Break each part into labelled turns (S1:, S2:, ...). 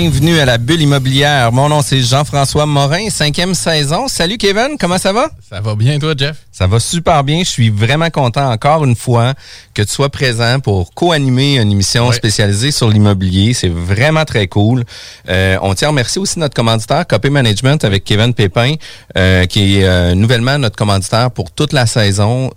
S1: Bienvenue à la bulle immobilière. Mon nom c'est Jean-François Morin, cinquième saison. Salut Kevin, comment ça va?
S2: Ça va bien, toi, Jeff?
S1: Ça va super bien. Je suis vraiment content encore une fois que tu sois présent pour co-animer une émission spécialisée sur l'immobilier. C'est vraiment très cool. Euh, on tient à remercier aussi notre commanditaire, Copy Management, avec Kevin Pépin, euh, qui est euh, nouvellement notre commanditaire pour toute la saison,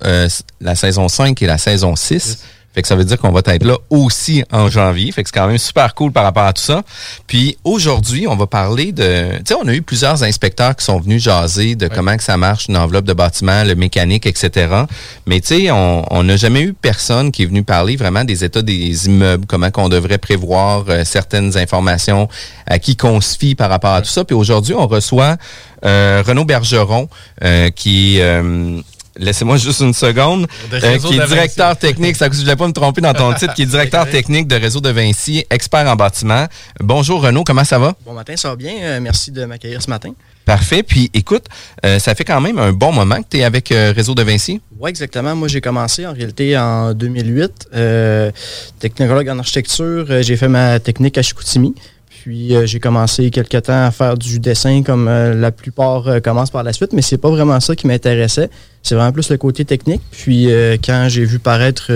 S1: la saison 5 et la saison 6. Fait que ça veut dire qu'on va être là aussi en janvier. Fait que c'est quand même super cool par rapport à tout ça. Puis aujourd'hui, on va parler de... Tu sais, on a eu plusieurs inspecteurs qui sont venus jaser de comment que ça marche, une enveloppe de bâtiment, le mécanique, etc. Mais tu sais, on on n'a jamais eu personne qui est venu parler vraiment des états des immeubles, comment qu'on devrait prévoir euh, certaines informations, à qui qu'on se fie par rapport à tout ça. Puis aujourd'hui, on reçoit euh, Renaud Bergeron, euh, qui est... Laissez-moi juste une seconde.
S2: De
S1: Euh, qui est directeur technique, ça, je voulais pas me tromper dans ton titre, qui est directeur technique de Réseau de Vinci, expert en bâtiment. Bonjour Renaud, comment ça va?
S3: Bon matin, ça va bien. Euh, merci de m'accueillir ce matin.
S1: Parfait. Puis écoute, euh, ça fait quand même un bon moment que tu es avec euh, Réseau de Vinci.
S3: Oui, exactement. Moi, j'ai commencé en réalité en 2008. Euh, technologue en architecture. J'ai fait ma technique à Chicoutimi. Puis euh, j'ai commencé quelque temps à faire du dessin comme euh, la plupart euh, commencent par la suite, mais c'est pas vraiment ça qui m'intéressait. C'est vraiment plus le côté technique. Puis quand j'ai vu paraître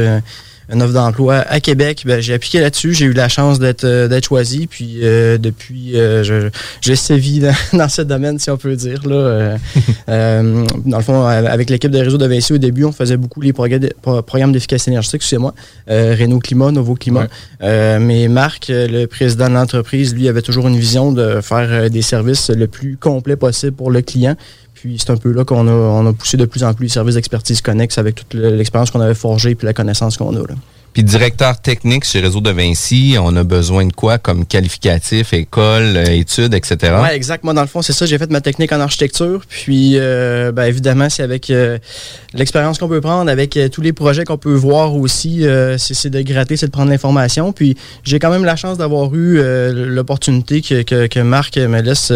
S3: une offre d'emploi à Québec, ben, j'ai appliqué là-dessus. J'ai eu la chance d'être euh, d'être choisi. Puis euh, depuis, euh, je- j'ai sévi dans, dans ce domaine, si on peut dire. Là, Euh, euh, dans le fond, euh, avec l'équipe de réseau de Vinci au début, on faisait beaucoup les programmes d'efficacité énergétique, c'est moi. Euh, Renault Climat, Novo Climat.
S2: Ouais.
S3: Euh, mais Marc, le président de l'entreprise, lui, avait toujours une vision de faire des services le plus complet possible pour le client. Puis c'est un peu là qu'on a, on a poussé de plus en plus les services d'expertise connexes avec toute le- l'expérience qu'on avait forgée puis la connaissance qu'on a. Là.
S1: Puis directeur technique chez Réseau de Vinci, on a besoin de quoi comme qualificatif, école, euh, études, etc.
S3: Ouais, exact. Moi, dans le fond, c'est ça. J'ai fait ma technique en architecture. Puis, euh, ben, évidemment, c'est avec euh, l'expérience qu'on peut prendre, avec euh, tous les projets qu'on peut voir aussi. c'est de gratter, c'est de prendre l'information. Puis, j'ai quand même la chance d'avoir eu l'opportunité que, que, que Marc me laisse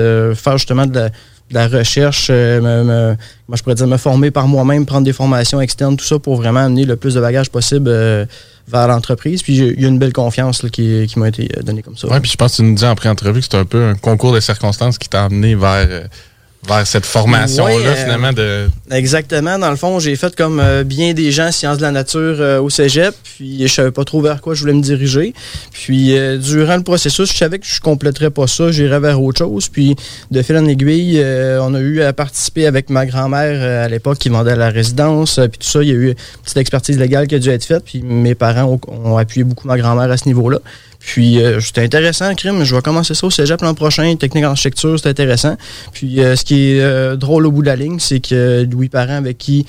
S3: faire justement de la, de la recherche, euh, moi, je pourrais dire me former par moi-même, prendre des formations externes, tout ça pour vraiment amener le plus de bagages possible euh, vers l'entreprise. Puis, il y a une belle confiance qui, m'a été euh, donnée comme ça.
S2: Ouais, puis je pense que tu nous dis en pré-entrevue que c'est un peu un concours de circonstances qui t'a amené vers, vers cette formation-là,
S3: euh,
S2: finalement, de.
S3: Exactement. Dans le fond, j'ai fait comme euh, bien des gens sciences de la nature euh, au cégep, puis je savais pas trop vers quoi je voulais me diriger. Puis durant le processus, je savais que je compléterais pas ça, j'irais vers autre chose. Puis de fil en aiguille, on a eu à participer avec ma grand-mère à l'époque qui vendait à la résidence, puis tout ça. Il y a eu une petite expertise légale qui a dû être faite, puis mes parents ont, ont appuyé beaucoup ma grand-mère à ce niveau-là. Puis euh, c'était intéressant, crime. Je vais commencer ça au cégep l'an prochain. Technique en architecture, c'est intéressant. Puis euh, ce qui est euh, drôle au bout de la ligne, c'est que Louis Parent, avec qui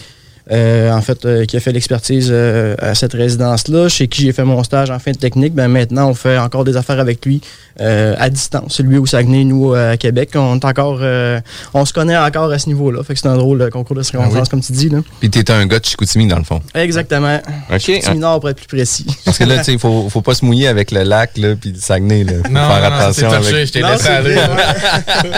S3: euh, en fait, euh, qui a fait l'expertise euh, à cette résidence-là, chez qui j'ai fait mon stage en fin de technique, ben maintenant on fait encore des affaires avec lui euh, à distance. Lui au Saguenay, nous à Québec, on est encore, euh, on se connaît encore à ce niveau-là. Fait que c'est un drôle de concours de circonstances, comme tu dis là.
S1: Puis t'étais un gars de Chicoutimi, dans le fond.
S3: Exactement.
S1: OK.
S3: Petit mineur pour être plus précis.
S1: Parce que là, tu sais, il faut, faut pas se mouiller avec le lac, là, puis le Saguenay, là. Faut
S2: Non,
S1: faire
S2: non,
S1: attention
S2: c'est touché,
S1: avec...
S2: je t'ai
S3: Non,
S2: laissé
S3: c'est
S2: aller.
S3: vrai, ouais.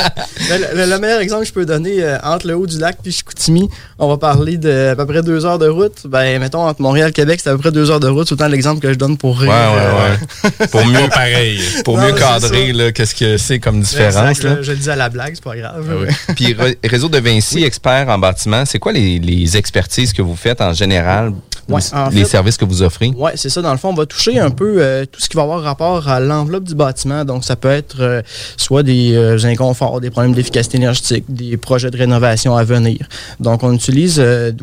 S3: le, le- le meilleur exemple que je peux donner euh, entre le haut du lac puis Chicoutimi, on va parler de à peu près deux heures de route. Ben, mettons, entre Montréal et Québec, c'est à peu près deux heures de route. C'est autant l'exemple que je donne pour
S1: Ouais,
S3: rire.
S1: ouais, ouais. pour mieux,
S2: pareil.
S1: pour
S3: Non,
S1: mieux cadrer, qu'est-ce que c'est comme différence,
S3: Exact,
S1: là.
S3: je, je le dis à la blague, c'est pas grave.
S2: Ah oui.
S1: Puis Réseau de Vinci, expert en bâtiment, c'est quoi les, les expertises que vous faites en général,
S3: Ouais,
S1: les,
S3: en
S1: les
S3: fait-
S1: services que vous offrez?
S3: Oui, c'est ça. Dans le fond, on va toucher un peu euh, tout ce qui va avoir rapport à l'enveloppe du bâtiment. Donc, ça peut être euh, soit des euh, inconforts, des problèmes d'efficacité énergétique, des projets de rénovation à venir. Donc, on utilise,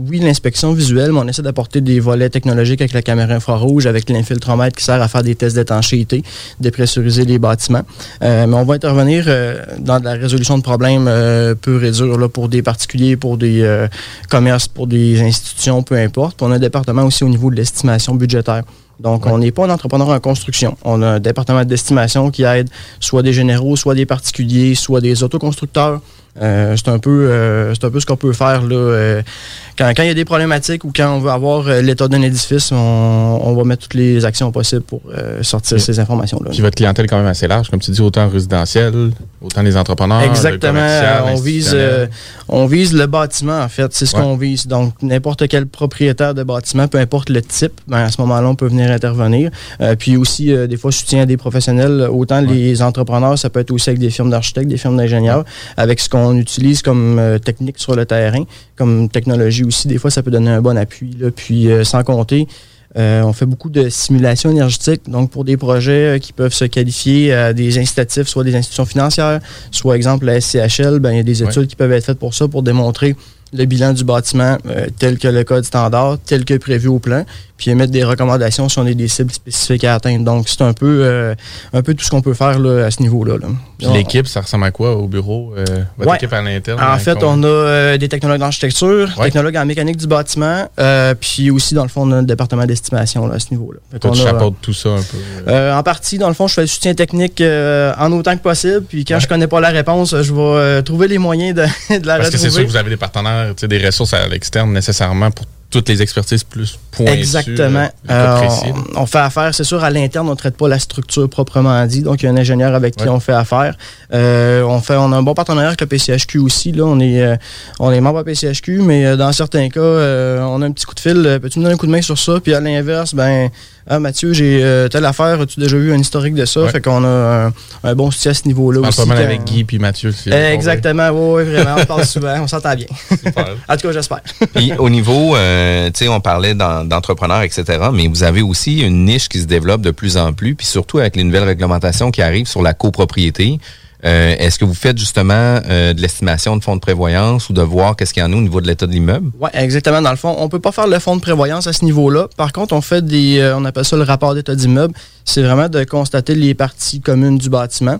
S3: oui, l'inspection visuelle, mais on essaie d'apporter des volets technologiques avec la caméra infrarouge, avec l'infiltromètre qui sert à faire des tests d'étanchéité, dépressuriser les bâtiments. Mais on va intervenir dans de la résolution de problèmes purs et durs là, pour des particuliers, pour des commerces, pour des institutions, peu importe. On a un département aussi au niveau de l'estimation budgétaire. Donc, on n'est pas un entrepreneur en construction. On a un département d'estimation qui aide soit des généraux, soit des particuliers, soit des autoconstructeurs. Euh, c'est un peu euh, c'est un peu ce qu'on peut faire là. euh, quand, quand il y a des problématiques ou quand on veut avoir l'état d'un édifice, on, on va mettre toutes les actions possibles pour sortir ces informations-là.
S2: Puis votre clientèle est quand même assez large, comme tu dis, autant résidentiel, autant les entrepreneurs.
S3: Exactement. On vise, on vise le bâtiment, en fait. C'est ce
S2: Ouais.
S3: qu'on vise. Donc, n'importe quel propriétaire de bâtiment, peu importe le type, ben, à ce moment-là, on peut venir intervenir. Puis aussi, des fois, soutien à des professionnels. Autant les entrepreneurs, ça peut être aussi avec des firmes d'architectes, des firmes d'ingénieurs, avec ce qu'on utilise comme euh, technique sur le terrain, comme technologie aussi. Des fois, ça peut donner un bon appui. Là. Puis, euh, sans compter, euh, on fait beaucoup de simulations énergétiques, donc pour des projets qui peuvent se qualifier à des incitatifs, soit des institutions financières, soit exemple la SCHL, ben, il y a des
S2: Ouais.
S3: études qui peuvent être faites pour ça, pour démontrer le bilan du bâtiment tel que le code standard, tel que prévu au plan, puis émettre des recommandations si on a des cibles spécifiques à atteindre. Donc c'est un peu euh, un peu tout ce qu'on peut faire là, à ce niveau-là. là.
S2: Puis l'équipe, ça ressemble à quoi au bureau? euh, votre
S3: Ouais.
S2: équipe à l'interne?
S3: En fait, on a euh, des technologues d'architecture,
S2: Ouais.
S3: technologues en mécanique du bâtiment, puis aussi, dans le fond, on a un département d'estimation là, à ce niveau-là.
S2: Toi, tu
S3: a,
S2: tout ça un peu.
S3: en partie, dans le fond, je fais le soutien technique en autant que possible. Puis quand
S2: Ouais.
S3: je connais pas la réponse, je vais trouver les moyens de, de la
S2: Parce que c'est sûr
S3: retrouver.
S2: que vous avez des partenaires, des ressources à l'externe nécessairement pour toutes les expertises plus pointues.
S3: Exactement.
S2: euh,
S3: Euh, on, on fait affaire, c'est sûr, à l'interne, on ne traite pas la structure proprement dit. Donc, il y a un ingénieur avec qui
S2: Ouais.
S3: on fait affaire. Euh, on, fait, on a un bon partenariat avec le PCHQ aussi. Là. On, est, euh, on est membre à PCHQ, mais dans certains cas, on a un petit coup de fil. Peux-tu me donner un coup de main sur ça? Puis à l'inverse, ben, ah, Mathieu, j'ai euh, telle affaire. As-tu déjà vu un historique de ça?
S2: Ouais.
S3: Fait qu'on a un, un bon soutien à ce niveau-là
S2: parle
S3: aussi.
S2: pas mal
S3: quand-
S2: avec Guy puis Mathieu. si-
S3: Euh, Exactement, oui, vraiment. On parle souvent, on s'entend bien.
S2: Super.
S3: En tout cas, j'espère.
S1: Puis au niveau, euh, tu sais, on parlait d'en- d'entrepreneurs, etc., mais vous avez aussi une niche qui se développe de plus en plus, puis surtout avec les nouvelles réglementations qui arrivent sur la copropriété. Euh, Est-ce que vous faites justement euh, de l'estimation de fonds de prévoyance ou de voir qu'est-ce qu'il y en a au niveau de l'état de l'immeuble?
S3: Oui, exactement. Dans le fond, on peut pas faire le fonds de prévoyance à ce niveau-là. Par contre, on fait des, euh, on appelle ça le rapport d'état d'immeuble. C'est vraiment de constater les parties communes du bâtiment,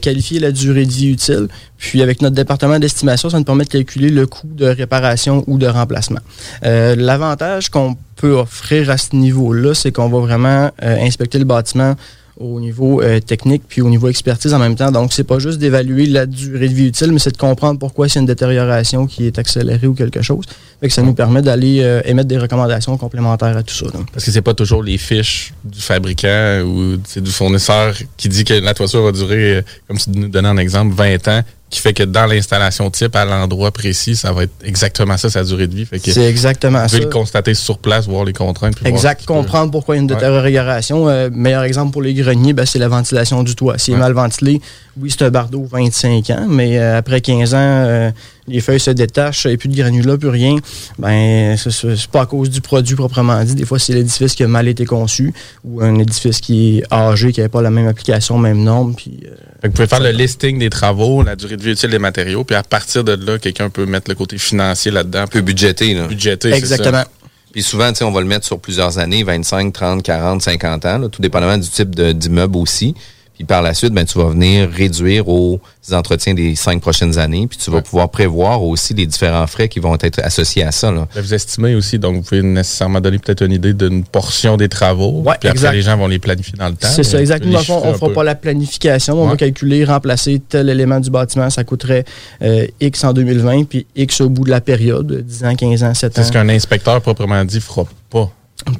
S3: qualifier la durée de vie utile. Puis avec notre département d'estimation, ça nous permet de calculer le coût de réparation ou de remplacement. L'avantage qu'on peut offrir à ce niveau-là, c'est qu'on va vraiment inspecter le bâtiment au niveau euh, technique puis au niveau expertise en même temps. Donc, c'est pas juste d'évaluer la durée de vie utile, mais c'est de comprendre pourquoi c'est une détérioration qui est accélérée ou quelque chose. Ça nous permet d'aller euh, émettre des recommandations complémentaires à tout ça.
S2: Parce que c'est pas toujours les fiches du fabricant ou du fournisseur qui dit que la toiture va durer, euh, comme tu nous donnais un exemple, 20 ans, qui fait que dans l'installation type, à l'endroit précis, ça va être exactement ça, sa durée de vie.
S3: C'est exactement
S2: vous
S3: ça.
S2: pouvez le constater sur place, voir les contraintes. puis
S3: Exact,
S2: peut-
S3: comprendre pourquoi il y a une
S2: Ouais.
S3: détérioration. Euh, meilleur exemple pour les greniers, ben, c'est la ventilation du toit. S'il est
S2: Ouais.
S3: mal ventilé oui, c'est un bardeau 25 ans, mais euh, après 15 ans, euh, les feuilles se détachent, et plus de granulat, plus rien. Ben, c'est- pas à cause du produit proprement dit. Des fois, c'est l'édifice qui a mal été conçu ou un édifice qui est âgé, qui n'avait pas la même application, même norme. Puis, euh,
S2: Fait que vous pouvez faire le listing des travaux, la durée de vie utile des matériaux, puis à partir de là, quelqu'un peut mettre le côté financier là-dedans,
S1: Un peu budgété, là.
S2: budgéter. c'est
S3: exactement.
S2: ça.
S1: Puis souvent, tu sais, on va le mettre sur plusieurs années, 25, 30, 40, 50 ans, là, tout dépendamment du type d'immeuble aussi. Puis par la suite, ben, tu vas venir réduire aux entretiens des cinq prochaines années. Puis tu vas
S2: Ouais.
S1: pouvoir prévoir aussi les différents frais qui vont être associés à ça. Là.
S2: Là, Vous estimez aussi, donc vous pouvez nécessairement donner peut-être une idée d'une portion des travaux.
S3: Ouais,
S2: puis
S3: exact.
S2: après, les gens vont les planifier dans le temps.
S3: C'est ça,
S2: mais
S3: exactement. fond, on
S2: un
S3: fera
S2: peu.
S3: pas la planification. On va calculer, remplacer tel élément du bâtiment. Ça coûterait euh, X en 2020, puis X au bout de la période, 10 ans, 15 ans, 7 ans.
S2: C'est ce qu'un inspecteur proprement dit fera pas.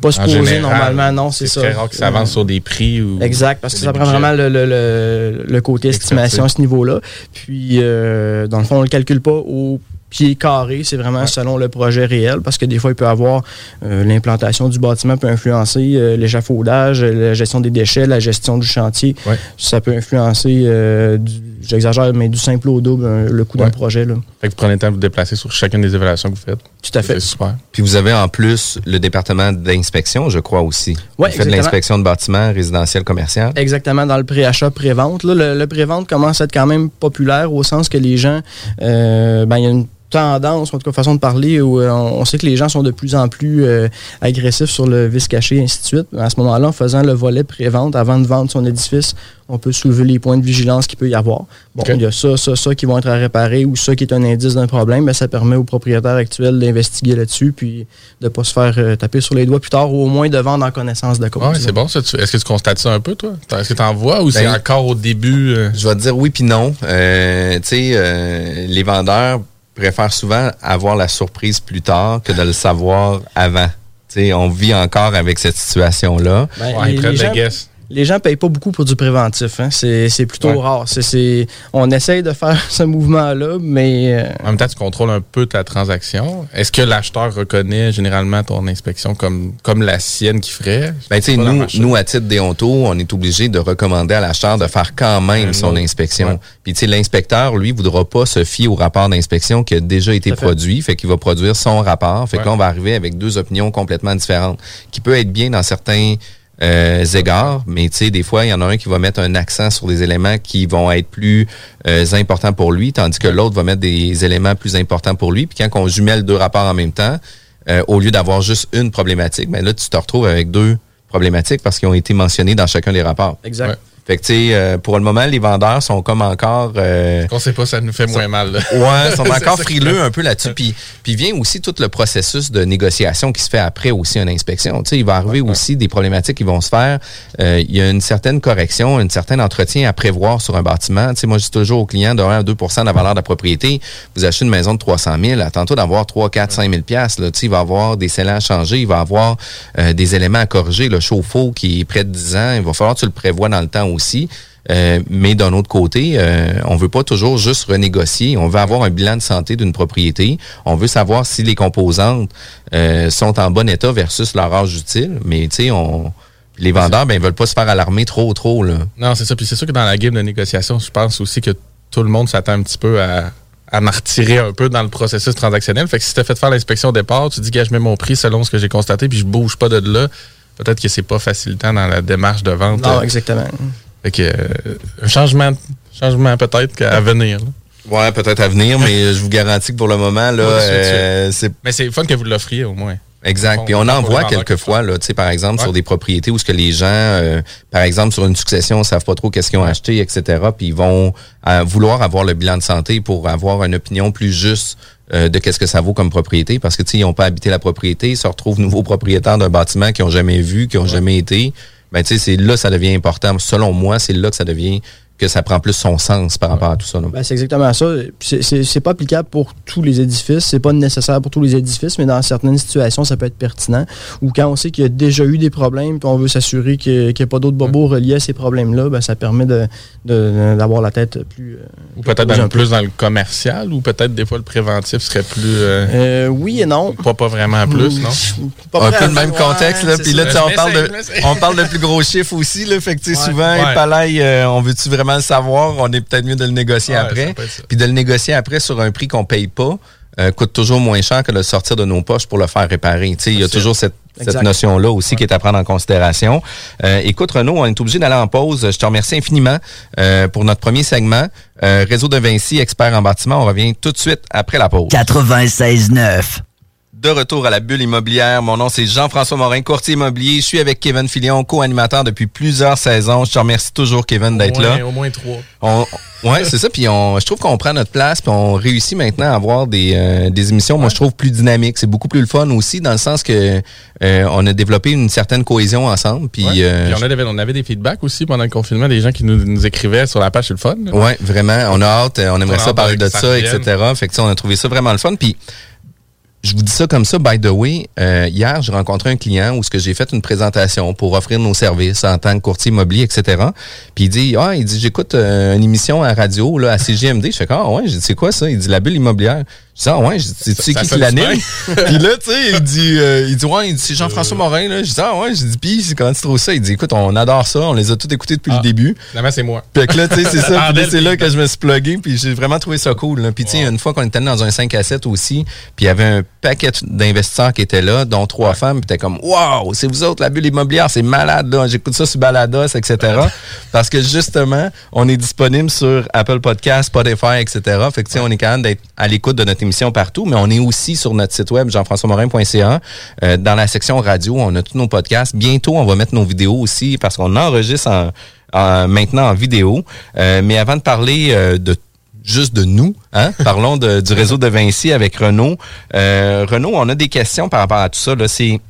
S3: Pas supposé
S2: général,
S3: normalement, non, c'est
S2: C'est
S3: ça.
S2: très rare que ça avance sur des prix ou.
S3: Exact, parce que ça prend vraiment le, le- le- le côté estimation à ce niveau-là. Puis, euh, dans le fond, on ne le calcule pas au pied carré, c'est vraiment selon le projet réel, parce que des fois, il peut avoir euh, l'implantation du bâtiment peut influencer euh, l'échafaudage, la gestion des déchets, la gestion du chantier.
S2: Ouais.
S3: Ça peut influencer, euh, du- j'exagère, mais du simple au double, le coût d'un projet. Là.
S2: Fait que vous prenez le temps de vous déplacer sur chacune des évaluations que vous faites.
S3: Tout à fait.
S2: Super.
S1: Puis vous avez en plus le département d'inspection, je crois aussi.
S3: Ouais,
S1: vous faites l'inspection de bâtiments résidentiels commerciaux.
S3: Exactement, dans le pré-achat, pré-vente. Là, le, le pré-vente commence à être quand même populaire au sens que les gens, euh, ben, il y a une tendance, en tout cas façon de parler, où euh, on, on sait que les gens sont de plus en plus euh, agressifs sur le vice caché, et ainsi de suite. À ce moment-là, en faisant le volet pré-vente, avant de vendre son édifice, on peut soulever les points de vigilance qu'il peut y avoir. Bon, il y a ça, ça, ça qui vont être à réparer ou ça qui est un indice d'un problème, mais ça permet au propriétaire actuel d'investiguer là-dessus puis de ne pas se faire euh, taper sur les doigts plus tard ou au moins de vendre en connaissance de cause. Là.
S2: c'est bon ça. Tu- Est-ce que tu constates ça un peu, toi? Est-ce que tu en vois ou c'est
S1: Ben,
S2: encore au début? euh,
S1: Je vais te dire oui puis non. Euh, tu sais, euh, les vendeurs préfèrent souvent avoir la surprise plus tard que de le savoir avant. Tu sais, on vit encore avec cette situation-là.
S3: Ben,
S2: ouais,
S3: les- les gens-. Les gens payent pas beaucoup pour du préventif. Hein. C'est, c'est plutôt
S2: Ouais.
S3: rare. C'est, c'est- on essaye de faire ce mouvement-là, mais euh,
S2: En même temps, tu contrôles un peu ta transaction. Est-ce que l'acheteur reconnaît généralement ton inspection comme, comme la sienne qui ferait?
S1: Ben, nous, nous, à titre déonto, on est obligé de recommander à l'acheteur de faire quand même
S2: Un
S1: son
S2: autre.
S1: inspection.
S2: Ouais.
S1: Puis, tu sais, l'inspecteur, lui, voudra pas se fier au rapport d'inspection qui a déjà été
S3: fait.
S1: produit. Fait qu'il va produire son rapport. Fait que
S2: Ouais.
S1: là, on va arriver avec deux opinions complètement différentes, qui peut être bien dans certains euh, égards, mais tu sais, des fois, il y en a un qui va mettre un accent sur des éléments qui vont être plus euh, importants pour lui, tandis que l'autre va mettre des éléments plus importants pour lui. Puis quand on jumelle deux rapports en même temps, euh, au lieu d'avoir juste une problématique, ben là, tu te retrouves avec deux problématiques parce qu'ils ont été mentionnés dans chacun des rapports.
S3: exact.
S2: Ouais.
S1: Fait que, tu sais, euh, pour le moment, les vendeurs sont comme encore... euh,
S2: Qu'on sait pas, ça nous fait moins mal. là.
S1: Ouais, sont encore frileux un peu là-dessus. Puis, puis vient aussi tout le processus de négociation qui se fait après aussi une inspection. Tu sais, il va arriver aussi des problématiques qui vont se faire. Euh, il y a une certaine correction, un certain entretien à prévoir sur un bâtiment. Tu sais, moi, je dis toujours aux clients de 1 à 2 de la valeur de la propriété. Vous achetez une maison de 300 000, attends-toi d'avoir 3, 4, 5 000 piastres, là. Tu sais, il va avoir des scellants à changer, il va avoir euh, des éléments à corriger. Le chauffe-eau qui est près de 10 ans, il va falloir que tu le prévois dans le temps aussi. Euh, mais d'un autre côté, euh, on veut pas toujours juste renégocier. On veut avoir un bilan de santé d'une propriété. On veut savoir si les composantes euh, sont en bon état versus leur âge utile. Mais tu sais, on les vendeurs, ben, ils veulent pas se faire alarmer trop, trop là.
S2: Non, c'est ça. Puis c'est sûr que dans la game de négociation, je pense aussi que tout le monde s'attend un petit peu à, à m'en retirer un peu dans le processus transactionnel. Fait que si tu as fait faire l'inspection au départ, tu dis que je mets mon prix selon ce que j'ai constaté, puis je bouge pas de là, peut-être que c'est pas facilitant dans la démarche de vente.
S3: Non,
S2: Euh,
S3: exactement.
S2: Fait que euh, un changement, changement peut-être qu'à venir. là.
S1: Ouais, peut-être à venir, mais je vous garantis que pour le moment, là,
S2: Ouais,
S1: euh, c'est
S2: Mais c'est fun que vous l'offriez au moins.
S1: Exact. Puis on en voit quelquefois, là, tu sais, par exemple,
S2: Ouais.
S1: sur des propriétés où ce que les gens, euh, par exemple, sur une succession, ne savent pas trop qu'est-ce qu'ils ont acheté, etc. Puis ils vont euh, vouloir avoir le bilan de santé pour avoir une opinion plus juste euh, de qu'est-ce que ça vaut comme propriété. Parce que, tu sais, ils n'ont pas habité la propriété, ils se retrouvent nouveaux propriétaires d'un bâtiment qu'ils n'ont jamais vu, qui n'ont jamais été. Ben, tu sais, c'est là que ça devient important. Selon moi, c'est là que ça devient que ça prend plus son sens par rapport à tout ça.
S3: Ben, c'est exactement ça. C'est, pas applicable pour tous les édifices, c'est pas nécessaire pour tous les édifices, mais dans certaines situations, ça peut être pertinent. Ou quand on sait qu'il y a déjà eu des problèmes, puis on veut s'assurer qu'il n'y a pas d'autres bobos reliés à ces problèmes-là, ben, ça permet de, de- d'avoir la tête plus. euh,
S2: Ou peut-être
S3: plus
S2: dans-
S3: un peu.
S2: plus dans le commercial, ou peut-être des fois le préventif serait plus. euh,
S3: Euh, oui et non.
S2: pas, pas vraiment plus, non?
S3: Pas
S1: un peu le même
S3: Ouais,
S1: contexte, là. Puis là, on parle, de, on parle de plus gros chiffres aussi, là. Fait que,
S3: Ouais.
S1: souvent,
S2: Ouais.
S1: euh, on veut-tu vraiment vraiment le savoir, on est peut-être mieux de le négocier
S2: Ouais,
S1: après. Puis de le négocier après sur un prix qu'on paye pas. euh, coûte toujours moins cher que de le sortir de nos poches pour le faire réparer. Tu sais, Il y a toujours cette, cette notion-là aussi qui est à prendre en considération. Euh, écoute, Renaud, on est obligé d'aller en pause. Je te remercie infiniment euh, pour notre premier segment. Euh, Réseau de Vinci, expert en bâtiment. On revient tout de suite après la pause.
S4: 96.9.
S1: De retour à la bulle immobilière. Mon nom, c'est Jean-François Morin, courtier immobilier. Je suis avec Kevin Filion, co-animateur depuis plusieurs saisons. Je te remercie toujours, Kevin, d'être là.
S2: Au moins trois.
S1: On, ouais, c'est ça. Puis on, je trouve qu'on prend notre place, puis on réussit maintenant à avoir des, euh, des émissions, moi je trouve plus dynamiques. C'est beaucoup plus le fun aussi, dans le sens que euh, on a développé une certaine cohésion ensemble. Puis,
S2: Ouais.
S1: euh,
S2: Puis on, avait, on avait des feedbacks aussi pendant le confinement, des gens qui nous, nous écrivaient sur la page, c'est le fun.
S1: Ouais, vraiment. On a hâte. On aimerait
S2: On
S1: ça parler de
S2: ça
S1: etc. Fait que, on a trouvé ça vraiment le fun. Puis, je vous dis ça comme ça, by the way. euh, hier, j'ai rencontré un client où ce que j'ai fait une présentation pour offrir nos services en tant que courtier immobilier, etc. Puis il dit, ah, il dit, j'écoute euh, une émission à radio, là, à CGMD. Je fais, ah, ouais, j'ai dit, c'est quoi ça? Il dit, la bulle immobilière. Je dis, ah, ouais, je dis, tu sais
S2: Ça-
S1: qui
S2: ça
S1: qui l'anime? Puis là, tu sais, il dit, euh, il dit, ouais, il dit, c'est Jean-François Morin, là. Je dis, ah, ouais, je dis, puis, c'est comment tu trouves ça? Il dit, écoute, on adore ça. On les a tous écoutés depuis
S2: Ah.
S1: le début.
S2: Finalement, c'est moi.
S1: Fait que là, tu sais, c'est ça. Puis là,
S2: Bordel,
S1: c'est là
S2: puis-
S1: que je me suis plugué. Puis j'ai vraiment trouvé ça cool. là. Puis tu sais, une fois qu'on était dans un 5 à 7 aussi, puis il y avait un paquet d'investisseurs qui étaient là, dont trois femmes. Puis t'es comme, waouh, c'est vous autres, la bulle immobilière, c'est malade, là. J'écoute ça sur Balados, etc. Parce que justement, on est disponible sur Apple Podcasts, Spotify, etc. Fait que tu sais, on est quand même d'être à l'écoute de notre émission partout, mais on est aussi sur notre site web, jean-françois-morin.ca. Euh, dans la section radio, on a tous nos podcasts. Bientôt, on va mettre nos vidéos aussi parce qu'on enregistre en, en- maintenant en vidéo. Euh, mais avant de parler euh, de juste de nous, hein, parlons du réseau de Vinci avec Renaud. Euh, Renaud, on a des questions par rapport à tout ça. Là. C'est,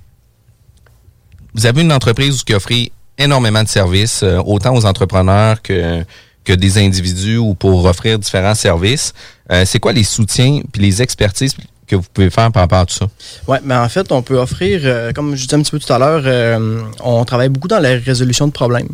S1: vous avez une entreprise qui offre énormément de services, autant aux entrepreneurs que, que des individus ou pour offrir différents services. Euh, c'est quoi les soutiens puis les expertises que vous pouvez faire par rapport à tout ça?
S3: Oui, mais en fait, on peut offrir, euh, comme je disais un petit peu tout à l'heure, euh, on travaille beaucoup dans la résolution de problèmes.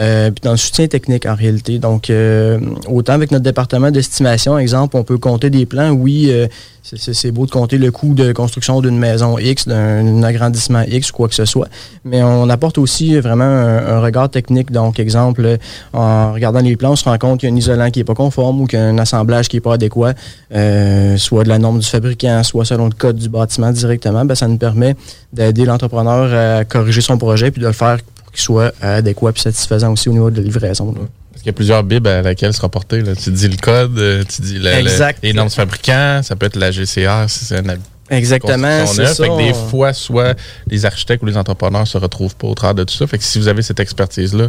S3: Euh, puis dans le soutien technique en réalité. Donc, euh, autant avec notre département d'estimation, exemple, on peut compter des plans. Oui, euh, c'est- beau de compter le coût de construction d'une maison X, d'un agrandissement X ou quoi que ce soit. Mais on apporte aussi vraiment un, regard technique. Donc, exemple, en regardant les plans, on se rend compte qu'il y a un isolant qui n'est pas conforme ou qu'il y a un assemblage qui n'est pas adéquat, euh, soit de la norme du fabricant, soit selon le code du bâtiment directement. Ben, ça nous permet d'aider l'entrepreneur à corriger son projet puis de le faire qu'il soit adéquat et satisfaisant aussi au niveau de la livraison. là.
S2: Parce qu'il y a plusieurs bibs à laquelle se rapporter. Là. Tu dis le code, euh, tu dis la-
S3: Exact.
S2: les normes du fabricant, ça peut être la GCR si c'est un
S3: Exactement, c'est ça.
S2: Fait que des fois, soit les architectes ou les entrepreneurs se retrouvent pas au travers de tout ça. Fait que si vous avez cette expertise-là,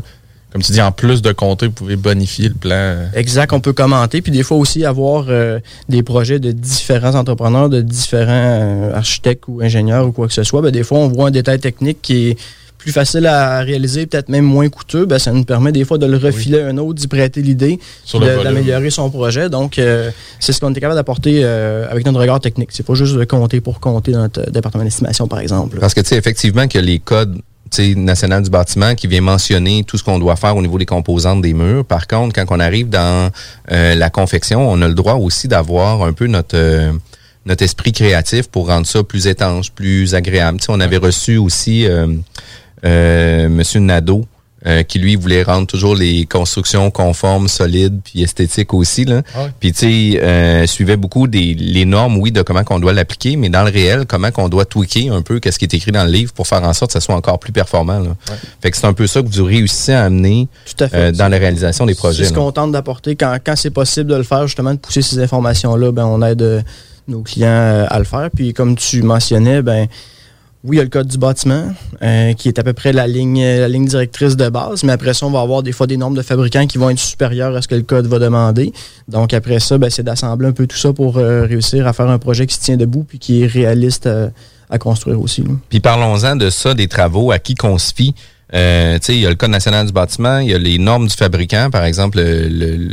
S2: comme tu dis, en plus de compter, vous pouvez bonifier le plan. euh,
S3: Exact, on peut commenter, puis des fois aussi avoir euh, des projets de différents entrepreneurs, de différents euh, architectes ou ingénieurs ou quoi que ce soit. Ben, des fois, on voit un détail technique qui est plus facile à réaliser, peut-être même moins coûteux. Ben, ça nous permet des fois de le refiler à un autre, d'y prêter l'idée, d'améliorer son projet. Donc, euh, c'est ce qu'on est capable d'apporter euh, avec notre regard technique. C'est pas juste de compter pour compter dans notre département d'estimation, par exemple.
S1: Parce que, tu sais, effectivement, qu'il y a les codes tu sais, national du bâtiment qui vient mentionner tout ce qu'on doit faire au niveau des composantes des murs. Par contre, quand on arrive dans euh, la confection, on a le droit aussi d'avoir un peu notre... euh, notre esprit créatif pour rendre ça plus étanche, plus agréable. Tu sais, on avait reçu aussi euh, Monsieur Nadeau, euh, qui lui voulait rendre toujours les constructions conformes, solides, puis esthétiques aussi. Là.
S2: Ah ouais.
S1: Puis tu sais, euh, suivait beaucoup des les normes, oui, de comment qu'on doit l'appliquer, mais dans le réel, comment qu'on doit tweaker un peu qu'est-ce qui est écrit dans le livre pour faire en sorte que ça soit encore plus performant. Là. Fait que c'est un peu ça que vous réussissez à amener
S3: Tout à fait.
S1: euh, dans la réalisation des projets.
S3: C'est ce qu'on tente d'apporter quand, quand c'est possible de le faire, justement, de pousser ces informations-là, ben, on aide euh, nos clients euh, à le faire. Puis comme tu mentionnais, ben oui, il y a le code du bâtiment, euh, qui est à peu près la ligne, la ligne directrice de base, mais après ça, on va avoir des fois des normes de fabricants qui vont être supérieures à ce que le code va demander. Donc après ça, ben, c'est d'assembler un peu tout ça pour euh, réussir à faire un projet qui se tient debout puis qui est réaliste à, à construire aussi. là.
S1: Puis parlons-en de ça, des travaux, à qui qu'on se fie. Euh, il y a le Code national du bâtiment, il y a les normes du fabricant. Par exemple, le- le-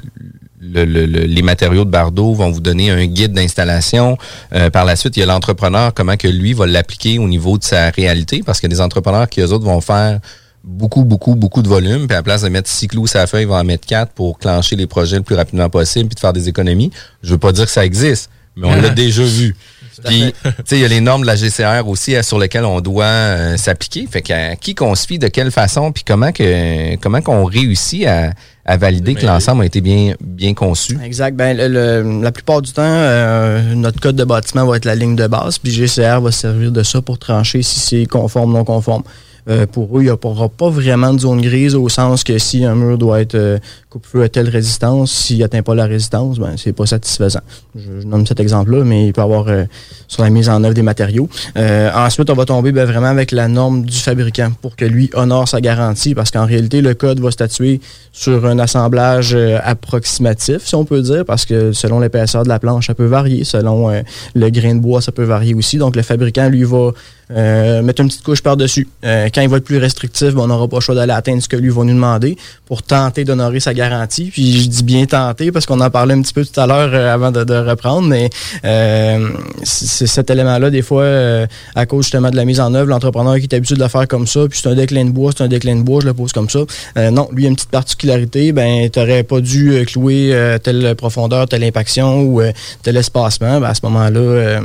S1: le- le- le- les matériaux de Bardeau vont vous donner un guide d'installation. Euh, par la suite, il y a l'entrepreneur, comment que lui va l'appliquer au niveau de sa réalité, parce qu'il y a des entrepreneurs qui, eux autres, vont faire beaucoup, beaucoup, beaucoup de volume, puis à la place de mettre six clous la feuille, ils vont en mettre quatre pour clencher les projets le plus rapidement possible, puis de faire des économies. Je veux pas dire que ça existe, mais on l'a déjà vu. Puis, tu sais, il y a les normes de la GCR aussi euh, sur lesquelles on doit euh, s'appliquer. Fait qu'à qui qu'on se fie, de quelle façon, puis comment que comment qu'on réussit à, à valider que l'ensemble a été bien, bien conçu.
S3: Exact. Ben, le- le- la plupart du temps, euh, notre code de bâtiment va être la ligne de base, puis GCR va servir de ça pour trancher si c'est conforme, non conforme. Euh, pour eux, il n'y aura pas vraiment de zone grise au sens que si un mur doit être euh, coupe-feu à telle résistance, s'il n'atteint pas la résistance, ben, c'est pas satisfaisant. Je, je nomme cet exemple-là, mais il peut y avoir euh, sur la mise en œuvre des matériaux. Euh, ensuite, on va tomber ben, vraiment avec la norme du fabricant pour que lui honore sa garantie, parce qu'en réalité, le code va statuer sur un assemblage approximatif, si on peut dire, parce que selon l'épaisseur de la planche, ça peut varier. Selon le grain de bois, ça peut varier aussi. Donc, le fabricant, lui, va euh, mettre une petite couche par-dessus. Euh, quand il va être plus restrictif, ben, on n'aura pas le choix d'aller atteindre ce que lui va nous demander pour tenter d'honorer sa garantie. Puis je dis bien tenter parce qu'on en parlait un petit peu tout à l'heure euh, avant de, de reprendre, mais euh, c'est cet élément-là, des fois, euh, à cause justement de la mise en œuvre, l'entrepreneur qui est habitué de le faire comme ça, puis c'est un déclin de bois, c'est un déclin de bois, je le pose comme ça. Euh, non, lui, il a une petite particularité, ben, tu n'aurais pas dû clouer telle profondeur, telle impaction ou tel espacement. Ben, à ce moment-là,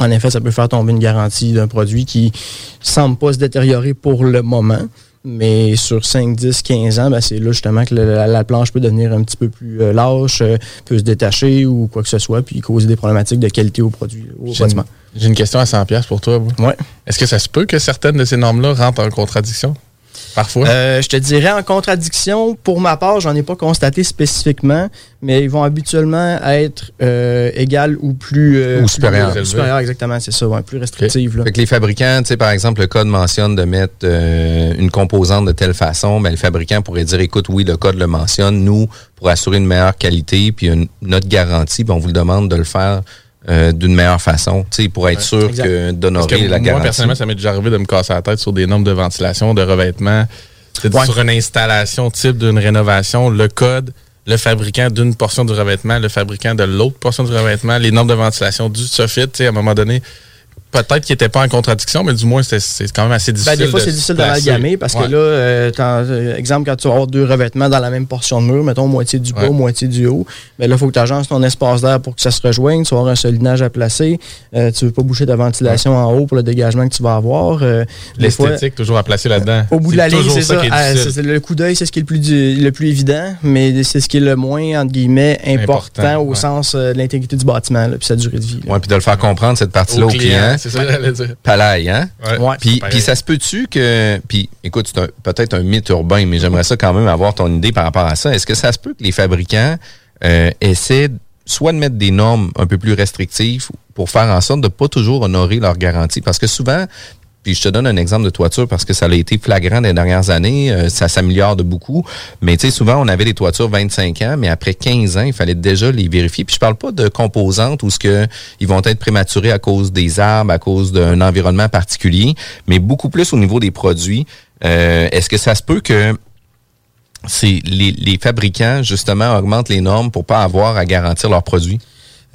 S3: en effet, ça peut faire tomber une garantie d'un produit qui semble pas se détériorer pour le moment. Mais sur 5, 10, 15 ans, ben, c'est là justement que le- la, la planche peut devenir un petit peu plus euh, lâche, euh, peut se détacher ou quoi que ce soit, puis causer des problématiques de qualité au produit, au
S2: J'ai
S3: bâtiment.
S2: j'ai une question à 100$ piastres pour toi.
S3: Ouais.
S2: Est-ce que ça se peut que certaines de ces normes-là rentrent en contradiction? Parfois.
S3: Euh, je te dirais en contradiction, pour ma part, j'en ai pas constaté spécifiquement, mais ils vont habituellement être euh, égales ou plus euh,
S1: Ou supérieures.
S3: plus- supérieures, exactement, c'est ça, ouais, plus restrictives. là.
S1: Fait que les fabricants, tu sais, par exemple, le code mentionne de mettre euh, une composante de telle façon, ben, le fabricant pourrait dire, écoute, oui, le code le mentionne, nous, pour assurer une meilleure qualité, puis une, notre garantie, ben, on vous le demande de le faire euh, d'une meilleure façon, tu sais, pour être sûr
S3: Exact.
S1: que d'honorer la
S2: moi,
S1: garantie.
S2: personnellement, ça m'est déjà arrivé de me casser la tête sur des normes de ventilation, de revêtement.
S3: Ouais.
S2: sur une installation type d'une rénovation, le code, le fabricant d'une portion du revêtement, le fabricant de l'autre portion du revêtement, les normes de ventilation du soffit, tu sais, à un moment donné, peut-être qu'ils n'étaient pas en contradiction, mais du moins, c'était- c'est quand même assez difficile.
S3: Ben, des fois,
S2: de
S3: c'est difficile d'amalgamer parce
S2: Ouais.
S3: que là, euh, euh, exemple, quand tu vas avoir deux revêtements dans la même portion de mur, mettons moitié du bas,
S2: Ouais.
S3: moitié du haut, ben là, il faut que tu agences ton espace d'air pour que ça se rejoigne. Tu vas avoir un solinage à placer. Euh, tu veux pas boucher ta ventilation en haut pour le dégagement que tu vas avoir. Euh,
S2: L'esthétique, toujours à placer là-dedans.
S3: Au bout de la ligne, c'est ça.
S2: difficile.
S3: le coup d'œil, c'est ce qui est le plus, du- le plus évident, mais c'est ce qui est le moins, entre guillemets, important,
S2: Important,
S3: au
S2: ouais.
S3: sens euh, de l'intégrité du bâtiment, là, puis sa durée de vie.
S1: Ouais, puis de le faire comprendre, cette partie-là, au client.
S2: C'est ça que j'allais dire.
S1: Palaille, hein?
S2: Ouais.
S1: Puis, ça se peut-tu que. Puis écoute, c'est peut-être un mythe urbain, mais j'aimerais ça quand même avoir ton idée par rapport à ça. Est-ce que ça se peut que les fabricants euh, essaient soit de mettre des normes un peu plus restrictives pour faire en sorte de pas toujours honorer leur garantie? Parce que souvent, puis je te donne un exemple de toiture parce que ça a été flagrant des dernières années, euh, ça s'améliore de beaucoup. Mais tu sais, souvent, on avait des toitures 25 ans, mais après 15 ans, il fallait déjà les vérifier. Puis je parle pas de composantes où ce que ils vont être prématurés à cause des arbres, à cause d'un environnement particulier, mais beaucoup plus au niveau des produits. Euh, Est-ce que ça se peut que les, les fabricants, justement, augmentent les normes pour pas avoir à garantir leurs produits?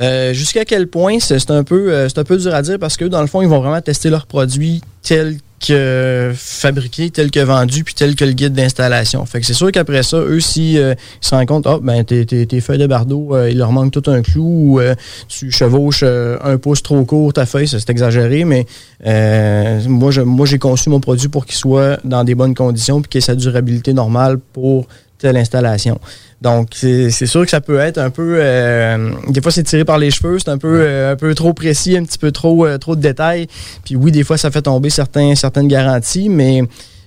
S3: Euh, Jusqu'à quel point, c'est un, peu, euh, un peu dur à dire parce que dans le fond, ils vont vraiment tester leurs produits tels que fabriqués, tels que vendus, puis tels que le guide d'installation. Fait que c'est sûr qu'après ça, eux, si euh, ils se rendent compte, ah, ben, tes, tes- feuilles de bardeau, euh, il leur manque tout un clou, ou tu chevauches un pouce trop court ta feuille, c'est exagéré, mais moi, je, moi, j'ai conçu mon produit pour qu'il soit dans des bonnes conditions, puis qu'il ait sa durabilité normale pour telle installation. Donc, c'est sûr que ça peut être un peu. euh, des fois, c'est tiré par les cheveux, c'est un peu, euh, un peu trop précis, un petit peu trop, euh, trop de détails. Puis oui, des fois, ça fait tomber certains, certaines garanties, mais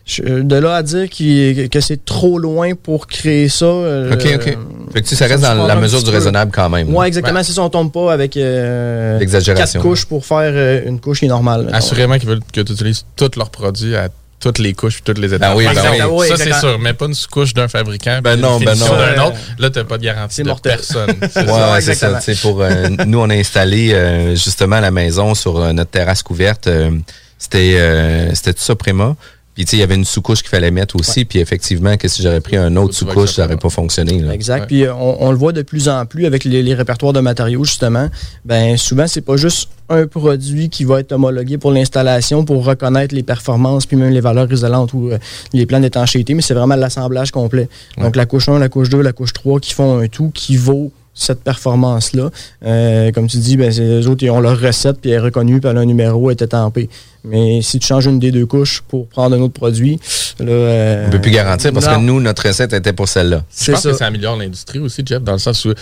S3: je- de là à dire qu'il- que c'est trop loin pour créer ça. euh,
S1: OK, OK. Fait que tu ça reste
S3: ça
S1: dans la mesure du raisonnable quand même.
S3: Ouais, exactement. C'est ça, on tombe pas avec euh, quatre couches pour faire euh, une couche qui est normale.
S2: Assurément qu'ils veulent que tu utilises tous leurs produits à toutes les couches et toutes les étapes.
S1: Ben oui, ben
S3: oui.
S2: Ça,
S3: Oui,
S2: c'est sûr. Mais pas une couche d'un fabricant.
S1: Ben non,
S2: une
S1: ben non.
S2: d'un autre. Là, t'as pas de garantie de
S3: mortel.
S2: personne. C'est
S1: Ouais,
S2: ça.
S1: ouais, c'est ça.
S3: exactement.
S1: tu sais, pour, euh, nous, on a installé euh, justement à la maison sur euh, notre terrasse couverte. euh, c'était euh, c'était tout ça Préma. Puis tu sais, il y avait une sous-couche qu'il fallait mettre aussi. Puis effectivement, que si j'aurais pris un autre sous-couche,
S2: ça
S1: n'aurait pas fonctionné. là.
S3: Exact.
S2: Ouais.
S3: Puis euh, on, on le voit de plus en plus avec les, les répertoires de matériaux, justement. Ben souvent, c'est pas juste un produit qui va être homologué pour l'installation pour reconnaître les performances puis même les valeurs isolantes ou euh, les plans d'étanchéité, mais c'est vraiment l'assemblage complet. Donc la couche 1, la couche 2, la couche 3 qui font un tout qui vaut cette performance-là. Euh, comme tu dis, ben, les autres, ils ont leur recette, puis elle est reconnue, puis elle a un numéro, elle est étampée. Mais si tu changes une des deux couches pour prendre un autre produit, là. Euh,
S1: On ne peut plus garantir parce que nous, notre recette était pour celle-là.
S2: Je pense que ça améliore l'industrie aussi, Jeff, dans le sens où,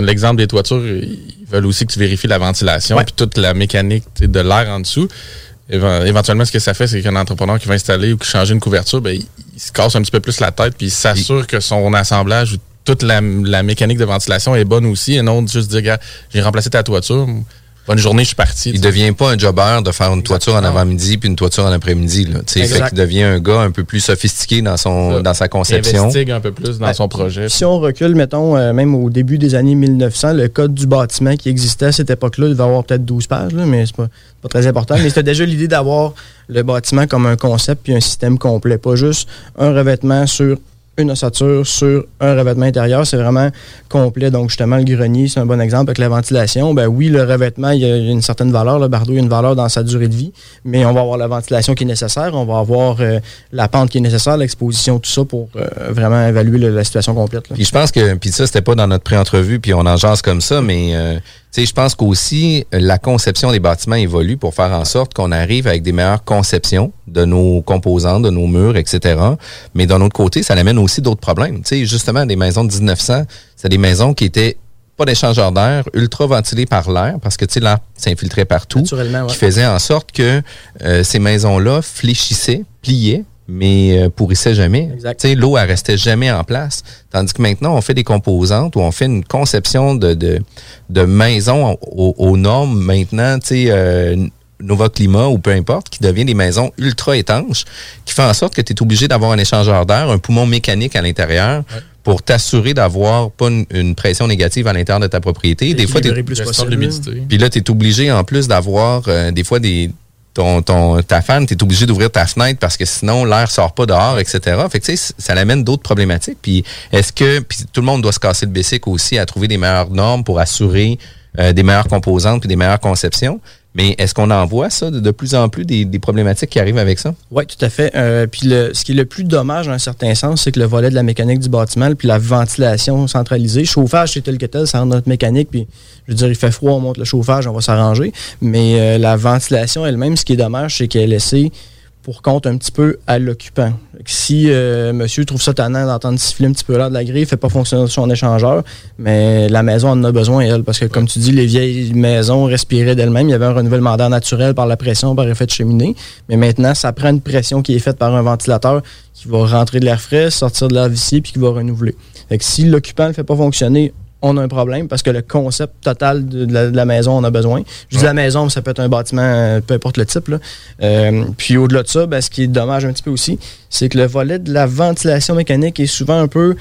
S2: l'exemple des toitures, ils veulent aussi que tu vérifies la ventilation, puis toute la mécanique de l'air en dessous éventuellement, ce que ça fait, c'est qu'un entrepreneur qui va installer ou qui change une couverture, ben, il, se casse un petit peu plus la tête, puis il s'assure que son assemblage ou toute la, mécanique de ventilation est bonne aussi, et non juste dire, j'ai remplacé ta toiture, Bonne journée, je suis parti.
S1: Il ne devient pas un jobber de faire une toiture en avant-midi puis une toiture en après-midi. Il devient un gars un peu plus sophistiqué dans son dans sa conception.
S2: Il investigue un peu plus dans son projet.
S3: Si on recule, mettons, euh, même au début des années 1900, le code du bâtiment qui existait à cette époque-là devait avoir peut-être 12 pages, mais c'est pas, pas très important. mais c'était déjà l'idée d'avoir le bâtiment comme un concept puis un système complet, pas juste un revêtement sur une ossature sur un revêtement intérieur. C'est vraiment complet. Donc, justement, le grenier, c'est un bon exemple avec la ventilation. Ben oui, le revêtement, il y a une certaine valeur. Le bardeau, il y a une valeur dans sa durée de vie. Mais on va avoir la ventilation qui est nécessaire. On va avoir euh, la pente qui est nécessaire, l'exposition, tout ça pour euh, vraiment évaluer la situation complète.
S1: Puis je pense que, puis ça, c'était pas dans notre pré-entrevue, puis on en jase comme ça, mais euh, sais, je pense qu'aussi la conception des bâtiments évolue pour faire en sorte qu'on arrive avec des meilleures conceptions de nos composants, de nos murs, etc. Mais d'un autre côté, ça amène aussi d'autres problèmes. Tu sais, justement, des maisons de 1900, c'est des maisons qui étaient pas d'échangeurs d'air, ultra ventilées par l'air, parce que tu sais, l'air s'infiltrait partout, qui faisait en sorte que euh, ces maisons-là fléchissaient, pliaient, mais euh, pourrissait jamais. L'eau, elle restait jamais en place. Tandis que maintenant, on fait des composantes ou on fait une conception de, de, de maison aux, normes maintenant, tu sais, euh, Nova Climat ou peu importe, qui devient des maisons ultra étanches, qui fait en sorte que tu es obligé d'avoir un échangeur d'air, un poumon mécanique à l'intérieur. pour t'assurer d'avoir pas une, pression négative à l'intérieur de ta propriété. des fois, tu Puis là, tu es obligé en plus d'avoir euh, des fois des, ton, ton, ta fan, tu es obligé d'ouvrir ta fenêtre parce que sinon l'air sort pas dehors, etc. Fait que, ça amène d'autres problématiques. Puis est-ce que puis tout le monde doit se casser le bessic aussi à trouver des meilleures normes pour assurer euh, des meilleures composantes puis des meilleures conceptions. Mais est-ce qu'on en voit ça de, plus en plus des, problématiques qui arrivent avec ça?
S3: Oui, tout à fait. Euh, puis ce qui est le plus dommage dans un certain sens, c'est que le volet de la mécanique du bâtiment, puis la ventilation centralisée, chauffage, c'est tel que tel, dans notre mécanique, puis je veux dire, il fait froid, on monte le chauffage, on va s'arranger. Mais euh, la ventilation elle-même, ce qui est dommage, c'est qu'elle est laissée pour compte un petit peu à l'occupant. Si euh, monsieur trouve ça tannant d'entendre siffler un petit peu là de la grille, fait pas fonctionner son échangeur, mais la maison en a besoin, elle, parce que comme tu dis, les vieilles maisons respiraient d'elles-mêmes. Il y avait un renouvellement d'air naturel par la pression, par effet de cheminée. Mais maintenant, ça prend une pression qui est faite par un ventilateur qui va rentrer de l'air frais, sortir de l'air vicié, puis qui va renouveler. Fait si l'occupant ne fait pas fonctionner, on a un problème parce que le concept total de la, maison, on a besoin. Je dis la maison, ça peut être un bâtiment, euh, peu importe le type. Euh, puis au-delà de ça, ben, ce qui est dommage un petit peu aussi, c'est que le volet de la ventilation mécanique est souvent un peu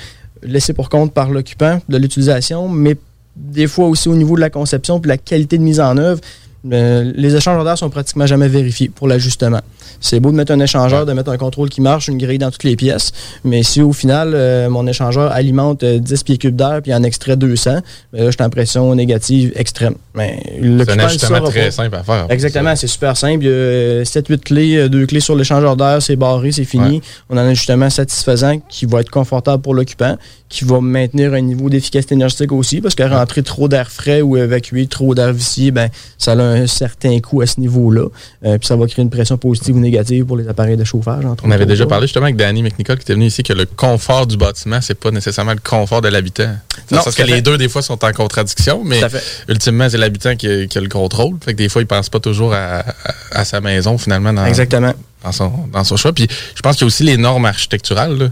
S3: laissé pour compte par l'occupant de l'utilisation, mais des fois aussi au niveau de la conception puis la qualité de mise en œuvre, euh, les échangeurs d'air sont pratiquement jamais vérifiés pour l'ajustement. C'est beau de mettre un échangeur, de mettre un contrôle qui marche, une grille dans toutes les pièces, mais si au final, euh, mon échangeur alimente 10 euh, pieds cubes d'air puis en extrait 200, ben là, je suis en pression négative extrême.
S2: c'est un ajustement très simple à faire.
S3: Exactement, c'est super simple. Il y a 7-8 clés, deux clés sur l'échangeur d'air, c'est barré, c'est fini. On a un ajustement satisfaisant qui va être confortable pour l'occupant qui va maintenir un niveau d'efficacité énergétique aussi, parce que rentrer trop d'air frais ou évacuer trop d'air vicié, ben, ça a un certain coût à ce niveau-là. Euh, puis ça va créer une pression positive ou négative pour les appareils de chauffage.
S2: Entre On avait déjà parlé justement avec Danny McNicol qui était venu ici que le confort du bâtiment, c'est pas nécessairement le confort de l'habitant. Parce que les deux, des fois, sont en contradiction, mais ultimement, c'est l'habitant qui, a le contrôle. Fait que des fois, il pense pas toujours à, sa maison, finalement, dans,
S3: Exactement.
S2: Dans, son, dans son choix. Puis je pense qu'il y a aussi les normes architecturales. Là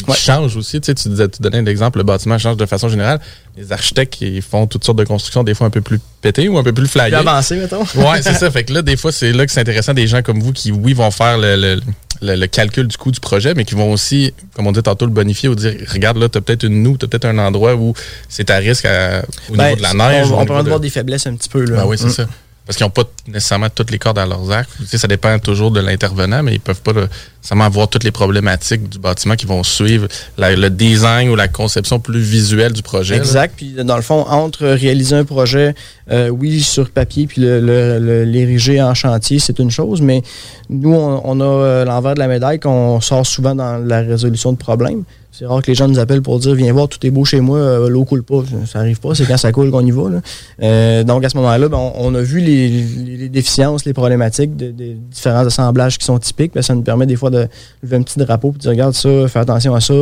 S2: qui change aussi. Tu, sais, tu, disais, tu donnais un exemple, le bâtiment change de façon générale. Les architectes ils font toutes sortes de constructions, des fois un peu plus pétées ou un peu plus flyées.
S3: Plus avancées, mettons.
S2: Oui, c'est ça. Fait que là, des fois, c'est là que c'est intéressant des gens comme vous qui, oui, vont faire le, le, calcul du coût du projet, mais qui vont aussi, comme on dit tantôt, le bonifier ou dire regarde là, tu as peut-être une noue, tu as peut-être un endroit où c'est à risque au
S3: ben,
S2: niveau de la neige.
S3: On, peut avoir des faiblesses un petit peu. Là.
S2: Ben oui, c'est mm. ça. Parce qu'ils n'ont pas nécessairement toutes les cordes à leurs arcs. Tu sais, ça dépend toujours de l'intervenant, mais ils peuvent pas vraiment voir toutes les problématiques du bâtiment qui vont suivre le design ou la conception plus visuelle du projet.
S3: Exact. Puis dans le fond, entre réaliser un projet, euh, oui, sur papier, puis l'ériger en chantier, c'est une chose, mais nous, on, a euh, l'envers de la médaille qu'on sort souvent dans la résolution de problèmes. C'est rare que les gens nous appellent pour dire Viens voir, tout est beau chez moi, euh, l'eau coule pas. Ça arrive pas, c'est quand ça coule qu'on y va. Euh, donc à ce moment-là, ben, on, a vu les, déficiences, les problématiques des différents assemblages qui sont typiques. Ben, ça nous permet des fois de lever un petit drapeau et de dire Regarde ça, fais attention à ça.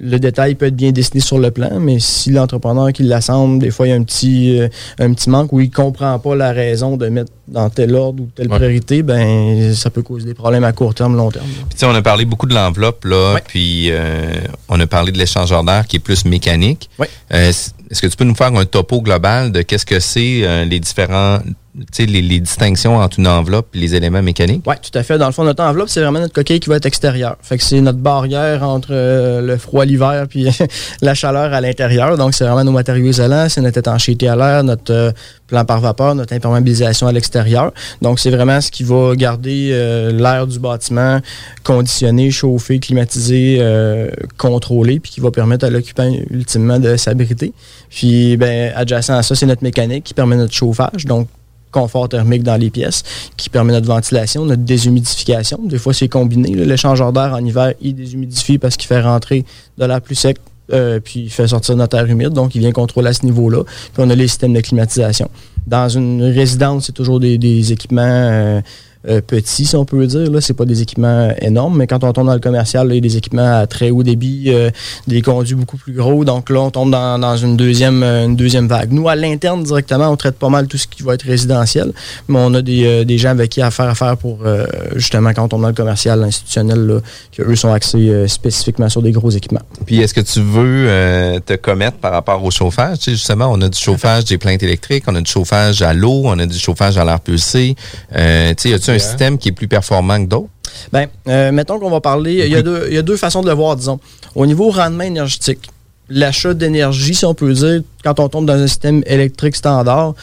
S3: Le détail peut être bien dessiné sur le plan, mais si l'entrepreneur qui l'assemble, des fois il y a un petit, euh, un petit manque où il ne comprend pas la raison de mettre dans tel ordre ou telle priorité, ben ça peut causer des problèmes à court terme, long terme.
S1: Puis, on a parlé beaucoup de l'enveloppe, là, puis on a parlé de l'échangeur d'air qui est plus mécanique. Euh, est-ce que tu peux nous faire un topo global de qu'est-ce que c'est euh, les différents les, distinctions entre une enveloppe et les éléments mécaniques?
S3: Oui, tout à fait. Dans le fond, notre enveloppe, c'est vraiment notre coquille qui va être extérieure. Fait que c'est notre barrière entre euh, le froid l'hiver puis la chaleur à l'intérieur. Donc, c'est vraiment nos matériaux isolants, c'est notre étanchéité à l'air, notre euh, plan par vapeur, notre imperméabilisation à l'extérieur. Donc, c'est vraiment ce qui va garder euh, l'air du bâtiment conditionné, chauffé, climatisé, contrôlé, puis qui va permettre à l'occupant ultimement de s'abriter. Puis, ben, adjacent à ça, c'est notre mécanique qui permet notre chauffage. Donc, confort thermique dans les pièces qui permet notre ventilation, notre déshumidification. Des fois, c'est combiné. L'échangeur d'air en hiver, il déshumidifie parce qu'il fait rentrer de l'air plus sec euh, puis il fait sortir notre air humide, donc il vient contrôler à ce niveau-là. Puis on a les systèmes de climatisation. Dans une résidence, c'est toujours des, équipements euh, euh, petits, si on peut dire. Là, c'est pas des équipements énormes, mais quand on tombe dans le commercial, il y a des équipements à très haut débit, euh, des conduits beaucoup plus gros. Donc là, on tombe dans, une deuxième euh, une deuxième vague. Nous, à l'interne directement, on traite pas mal tout ce qui va être résidentiel, mais on a des, gens avec qui à faire affaire pour justement quand on tombe dans le commercial, institutionnel, là, eux sont axés spécifiquement sur des gros équipements.
S1: Puis est-ce que tu veux te commettre par rapport au chauffage? Tu sais, justement, on a du chauffage des plaintes électriques, on a du chauffage à l'eau, on a du chauffage à l'air pulsé. tu sais, un système qui est plus performant que d'autres?
S3: Bien, euh, mettons qu'on va parler. Il y, a deux, il y, a deux, façons de le voir, disons. Au niveau rendement énergétique, l'achat d'énergie, si on peut dire, quand on tombe dans un système électrique standard,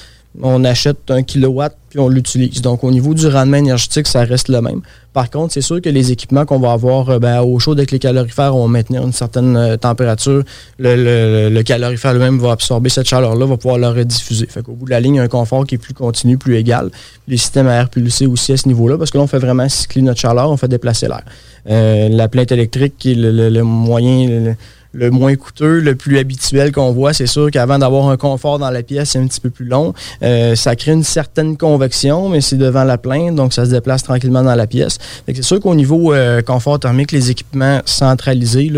S3: on achète un kilowatt puis on l'utilise. Donc, au niveau du rendement énergétique, ça reste le même. Par contre, c'est sûr que les équipements qu'on va avoir euh, ben, au chaud avec les calorifères vont maintenir une certaine euh, température. Le, calorifère lui-même va absorber cette chaleur-là, va pouvoir la rediffuser. Fait qu'au bout de la ligne, il y a un confort qui est plus continu, plus égal. Les systèmes à air pulsé aussi à ce niveau-là, parce que là, on fait vraiment cycler notre chaleur, on fait déplacer l'air. Euh, la plainte électrique, qui est le, moyen le moins coûteux, le plus habituel qu'on voit. C'est sûr qu'avant d'avoir un confort dans la pièce, c'est un petit peu plus long. Euh, ça crée une certaine convection, mais c'est devant la plainte, donc ça se déplace tranquillement dans la pièce. C'est sûr qu'au niveau euh, confort thermique, les équipements centralisés,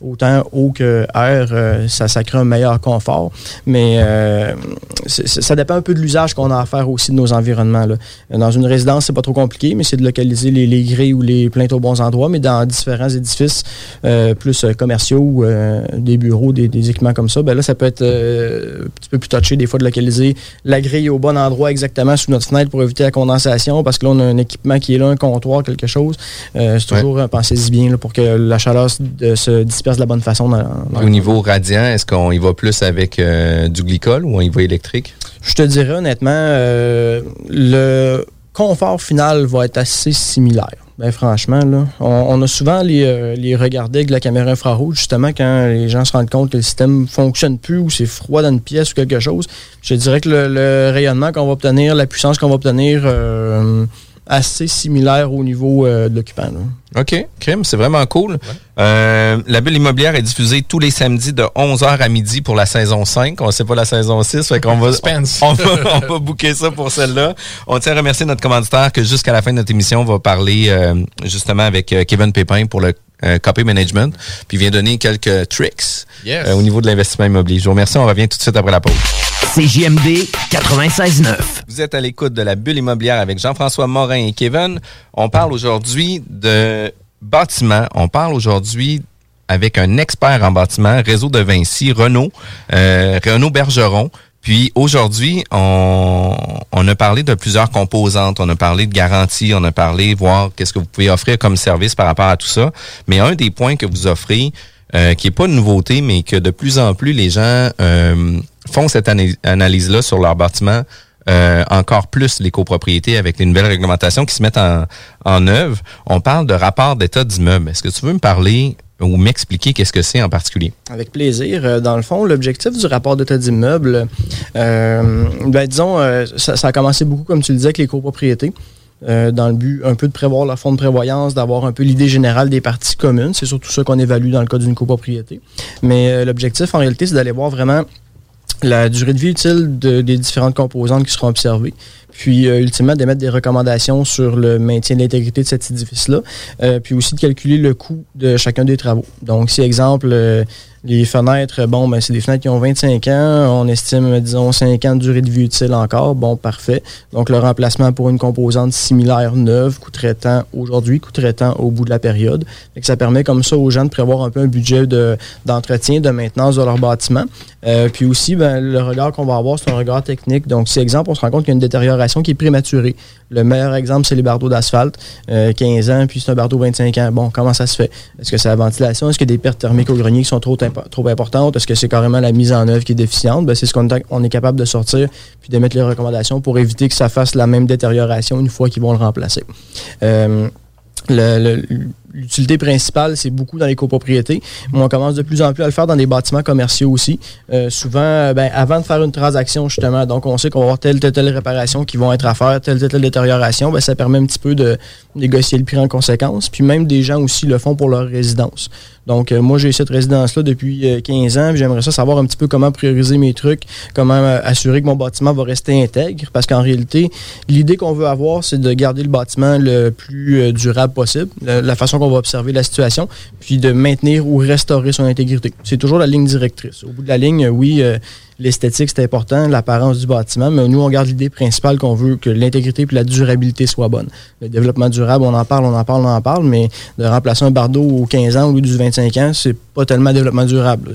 S3: autant eau que air, euh, ça, crée un meilleur confort. Mais ça dépend un peu de l'usage qu'on a à faire aussi de nos environnements. Dans une résidence, c'est pas trop compliqué, mais c'est de localiser les, les grilles ou les plaintes aux bons endroits. Mais dans différents édifices plus commerciaux euh, des bureaux, des, équipements comme ça, ben là, ça peut être euh, un petit peu plus touché des fois de localiser la grille au bon endroit exactement sous notre fenêtre pour éviter la condensation parce que là, on a un équipement qui est là, un comptoir, quelque chose. Euh, c'est toujours, pensez-y bien pour que la chaleur se disperse de la bonne façon.
S1: au niveau radiant, est-ce qu'on y va plus avec du glycol ou on y va électrique?
S3: Je te dirais honnêtement, le confort final va être assez similaire. Ben franchement, là, on, a souvent les, euh, les regardés avec la caméra infrarouge, justement, quand les gens se rendent compte que le système ne fonctionne plus ou c'est froid dans une pièce ou quelque chose. Je dirais que le, rayonnement qu'on va obtenir, la puissance qu'on va obtenir, euh, assez similaire au niveau euh, de l'occupant.
S1: OK, crime, c'est vraiment cool. Euh, la bulle immobilière est diffusée tous les samedis de 11h à midi pour la saison 5. On ne sait pas la saison 6, fait qu'on va, on, va, on booker ça pour celle-là. On tient à remercier notre commanditaire que jusqu'à la fin de notre émission, on va parler euh, justement avec Kevin Pépin pour le copy management, puis vient donner quelques tricks au niveau de l'investissement immobilier. Je vous remercie, on revient tout de suite après la pause.
S5: CJMD 96.9.
S1: Vous êtes à l'écoute de la bulle immobilière avec Jean-François Morin et Kevin. On parle aujourd'hui de bâtiment. On parle aujourd'hui avec un expert en bâtiment, réseau de Vinci, Renault, euh, Renault Bergeron. Puis aujourd'hui, on, on, a parlé de plusieurs composantes. On a parlé de garantie, on a parlé voir qu'est-ce que vous pouvez offrir comme service par rapport à tout ça. Mais un des points que vous offrez, euh, qui est pas une nouveauté, mais que de plus en plus les gens euh, font cette analyse-là sur leur bâtiment euh, encore plus les copropriétés avec les nouvelles réglementations qui se mettent en, œuvre. On parle de rapport d'état d'immeuble. Est-ce que tu veux me parler ou m'expliquer qu'est-ce que c'est en particulier?
S3: Avec plaisir. Euh, dans le fond, l'objectif du rapport d'état d'immeuble, euh, ben, disons, euh, ça, a commencé beaucoup, comme tu le disais, avec les copropriétés. Euh, dans le but un peu de prévoir la fonds de prévoyance, d'avoir un peu l'idée générale des parties communes. C'est surtout ça qu'on évalue dans le cas d'une copropriété. Mais euh, l'objectif, en réalité, c'est d'aller voir vraiment la durée de vie utile de, des différentes composantes qui seront observées, puis euh, ultimement d'émettre des recommandations sur le maintien de l'intégrité de cet édifice-là, euh, puis aussi de calculer le coût de chacun des travaux. Donc, si exemple, euh, les fenêtres, bon, ben, c'est des fenêtres qui ont 25 ans. On estime, disons, 5 ans de durée de vie utile encore. Bon, parfait. Donc, le remplacement pour une composante similaire neuve coûterait tant aujourd'hui, coûterait tant au bout de la période. Fait que ça permet comme ça aux gens de prévoir un peu un budget de, d'entretien, de maintenance de leur bâtiment. Euh, puis aussi, ben, le regard qu'on va avoir, c'est un regard technique. Donc, si exemple, on se rend compte qu'il y a une détérioration qui est prématurée. Le meilleur exemple, c'est les bardeaux d'asphalte, euh, 15 ans, puis c'est un bardeau 25 ans. Bon, comment ça se fait? Est-ce que c'est la ventilation? Est-ce a des pertes thermiques au grenier qui sont trop, trop importantes? Est-ce que c'est carrément la mise en œuvre qui est déficiente? Ben, c'est ce qu'on on est capable de sortir puis d'émettre les recommandations pour éviter que ça fasse la même détérioration une fois qu'ils vont le remplacer. Euh, l'utilité principale, c'est beaucoup dans les copropriétés. Mais on commence de plus en plus à le faire dans des bâtiments commerciaux aussi. Euh, souvent, ben, avant de faire une transaction, justement, donc on sait qu'on va avoir telle, telle, telle réparation qui vont être à faire, telle, telle, telle détérioration, ben, ça permet un petit peu de négocier le prix en conséquence. Puis même des gens aussi le font pour leur résidence. Donc, euh, moi, j'ai cette résidence-là depuis euh, 15 ans, j'aimerais ça savoir un petit peu comment prioriser mes trucs, comment euh, assurer que mon bâtiment va rester intègre, parce qu'en réalité, l'idée qu'on veut avoir, c'est de garder le bâtiment le plus euh, durable possible, la façon qu'on va observer la situation, puis de maintenir ou restaurer son intégrité. C'est toujours la ligne directrice. Au bout de la ligne, oui, euh, l'esthétique, c'est important, l'apparence du bâtiment, mais nous, on garde l'idée principale qu'on veut que l'intégrité et la durabilité soient bonnes. Le développement durable, on en parle, on en parle, on en parle, mais de remplacer un bardeau aux 15 ans au lieu du 25 ans, c'est pas tellement développement durable.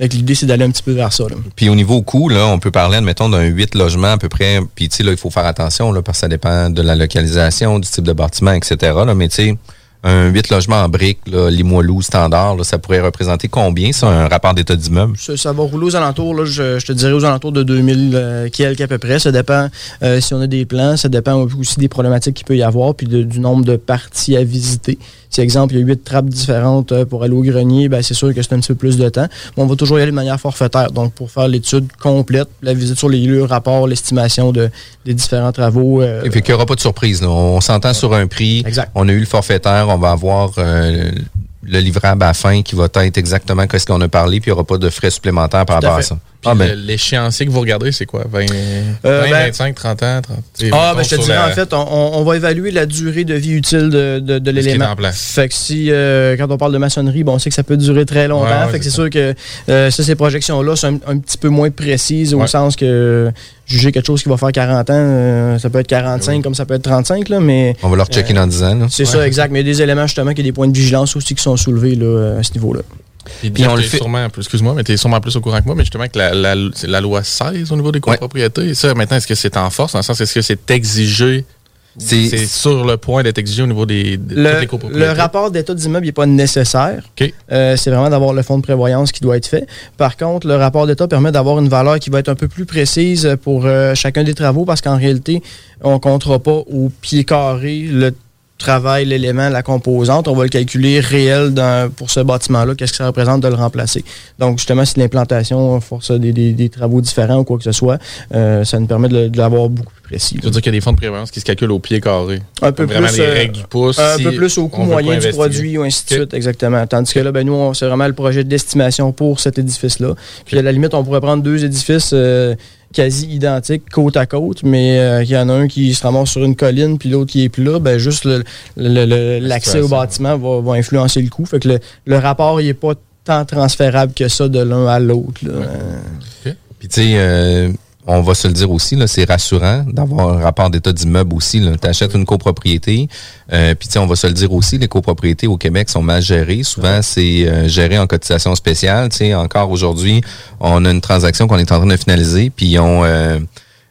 S3: L'idée, c'est d'aller un petit peu vers ça. Là.
S1: Puis au niveau coût, là, on peut parler, admettons, d'un 8 logements à peu près. Puis, tu sais, là, il faut faire attention, là, parce que ça dépend de la localisation, du type de bâtiment, etc. Là, mais, tu sais, un 8 logements en briques, là, Limoilou, standard, ça pourrait représenter combien, ça, un rapport d'état d'immeuble?
S3: Ça, va rouler aux alentours, je, te dirais aux alentours de 2000 euh, à peu près. Ça dépend euh, si on a des plans, ça dépend aussi des problématiques qu'il peut y avoir, puis du nombre de parties à visiter. Si, exemple, il y a huit trappes différentes euh, pour aller au grenier, ben, c'est sûr que c'est un petit peu plus de temps. Mais on va toujours y aller de manière forfaitaire. Donc, pour faire l'étude complète, la visite sur les lieux, le rapport, l'estimation de, des différents travaux.
S1: Euh, Et puis qu'il n'y aura pas de surprise. Là. On s'entend sur un prix.
S3: Exact.
S1: On a eu le forfaitaire. On va avoir euh, le livrable à la fin qui va être exactement ce qu'on a parlé, puis il n'y aura pas de frais supplémentaires par rapport à, à ça.
S2: Puis ah ben. l'échéancier que vous regardez, c'est quoi? 20, euh, 20 ben, 25, 30 ans? 30,
S3: ah, ben je te dirais, la... en fait, on, on, va évaluer la durée de vie utile de, de, de l'élément. Fait que si, euh, quand on parle de maçonnerie, bon, on sait que ça peut durer très longtemps. Ouais, ouais, fait que c'est sûr que euh, ça, ces projections-là sont un, un, petit peu moins précises au sens que juger quelque chose qui va faire 40 ans, euh, ça peut être 45 oui. comme ça peut être 35, là, mais...
S1: On va leur checker dans 10 ans.
S3: C'est ça, exact. Mais il y a des éléments, justement, qui y a des points de vigilance aussi qui sont soulevés là, à ce niveau-là.
S2: Et puis on le fait sûrement, excuse-moi, mais tu es sûrement plus au courant que moi, mais justement que la, la, la loi 16 au niveau des copropriétés, ouais. ça maintenant, est-ce que c'est en force, dans le sens, est-ce que c'est exigé c'est sur le point d'être exigé au niveau des, de
S3: le,
S2: toutes les copropriétés.
S3: Le rapport d'état d'immeuble n'est pas nécessaire.
S2: Okay.
S3: Euh, c'est vraiment d'avoir le fonds de prévoyance qui doit être fait. Par contre, le rapport d'état permet d'avoir une valeur qui va être un peu plus précise pour euh, chacun des travaux parce qu'en réalité, on ne comptera pas au pied carré le travail, l'élément, la composante, on va le calculer réel dans, pour ce bâtiment-là, qu'est-ce que ça représente de le remplacer. Donc, justement, si l'implantation force des, des, des, travaux différents ou quoi que ce soit, euh, ça nous permet de, de l'avoir beaucoup plus précis.
S2: Tu veux dire qu'il y a des fonds de prévoyance qui se calculent au pied carré?
S3: Un peu
S2: vraiment
S3: plus.
S2: les règles du pouce.
S3: Un
S2: si
S3: peu plus au coût moyen du produit ou ainsi de suite, exactement. Tandis que là, ben, nous, c'est vraiment le projet d'estimation pour cet édifice-là. Puis, à la limite, on pourrait prendre deux édifices euh, quasi identiques côte à côte, mais euh, il y en a un qui se ramasse sur une colline puis l'autre qui est plat, ben juste l'accès au bâtiment va, va, influencer le coût. Fait que le, le rapport il est pas tant transférable que ça de l'un à l'autre.
S1: Okay. Puis tu sais, euh, on va se le dire aussi, c'est rassurant d'avoir un rapport d'état d'immeuble aussi. Tu achètes une copropriété, euh, puis on va se le dire aussi, les copropriétés au Québec sont mal gérées. Souvent, c'est euh, géré en cotisation spéciale. T'sais, encore aujourd'hui, on a une transaction qu'on est en train de finaliser, puis on... Euh,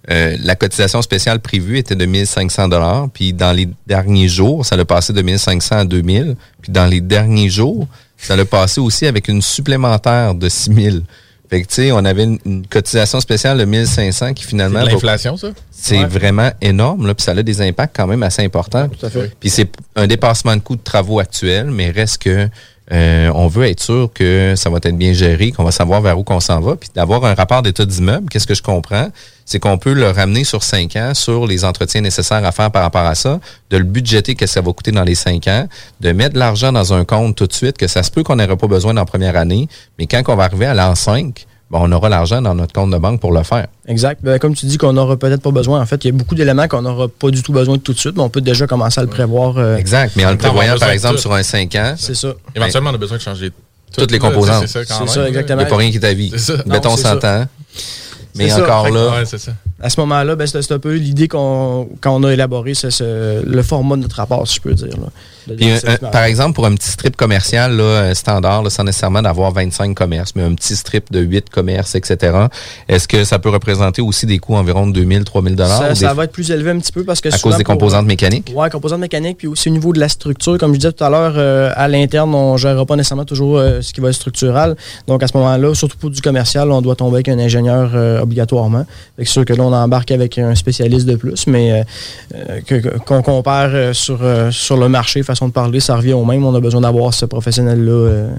S1: euh, la cotisation spéciale prévue était de 1500 dollars, puis dans les derniers jours, ça l'a passé de 1500 à 2000, puis dans les derniers jours, ça l'a passé aussi avec une supplémentaire de 6000. Fait que, tu sais, on avait une, une cotisation spéciale de 1500 qui finalement...
S2: C'est l'inflation, ça?
S1: C'est
S3: Ouais.
S1: vraiment énorme, là, puis ça a des impacts quand même assez importants.
S3: Tout à fait.
S1: Puis c'est un dépassement de coûts de travaux actuels, mais reste que euh, on veut être sûr que ça va être bien géré, qu'on va savoir vers où qu'on s'en va, puis d'avoir un rapport d'état d'immeuble. Qu'est-ce que je comprends? C'est qu'on peut le ramener sur cinq ans sur les entretiens nécessaires à faire par rapport à ça, de le budgéter que ça va coûter dans les cinq ans, de mettre l'argent dans un compte tout de suite, que ça se peut qu'on n'aurait pas besoin dans première année, mais quand on va arriver à l'an 5, ben, on aura l'argent dans notre compte de banque pour le faire.
S3: Exact. Ben, comme tu dis qu'on n'aura peut-être pas besoin. En fait, il y a beaucoup d'éléments qu'on n'aura pas du tout besoin de tout de suite, mais on peut déjà commencer à le prévoir. euh,
S1: Exact. Mais en le prévoyant, par exemple, sur un 5 ans,
S3: c'est ça.
S2: Éventuellement, on a besoin de changer
S1: Toutes les composantes.
S2: C'est ça, quand
S3: C'est
S2: même,
S3: ça,
S2: là.
S3: exactement.
S1: il n'y a pas rien qui est à vie.
S2: C'est ça.
S1: Mettons
S3: Non, c'est
S1: 100
S3: ça.
S1: ans. Mais
S3: ça.
S1: encore là,
S2: ouais, c'est ça.
S3: À ce moment-là, ben, c'est c'est un peu l'idée qu'on a élaboré ce- ce- le format de notre rapport, si je peux dire. là. De
S1: Puis, un-
S3: dire,
S1: un-
S3: c'est-
S1: par exemple, pour un petit strip commercial là, euh, standard, là, sans nécessairement d'avoir 25 commerces, mais un petit strip de 8 commerces, etc., est-ce que ça peut représenter aussi des coûts environ de 2000, 3000 dollars
S3: ça, ça va être plus élevé un petit peu parce que
S1: à cause des
S3: pour-
S1: composantes mécaniques?
S3: Ouais, composantes mécaniques, puis aussi au niveau de la structure, comme je disais tout à l'heure, euh, à l'interne, on ne gérera pas nécessairement toujours euh, ce qui va être structural. Donc à ce moment-là, surtout pour du commercial, on doit tomber avec un ingénieur euh, obligatoirement. C'est sûr que là, on embarque avec un spécialiste de plus, mais euh, qu'on compare euh, sur, euh, sur le marché, façon de parler, ça revient au même. On a besoin d'avoir ce professionnel-là euh,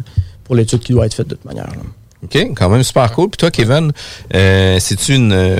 S3: pour l'étude qui doit être faite de toute manière. là.
S1: OK, quand même super cool. Puis toi, Kevin, euh, c'est-tu une... euh,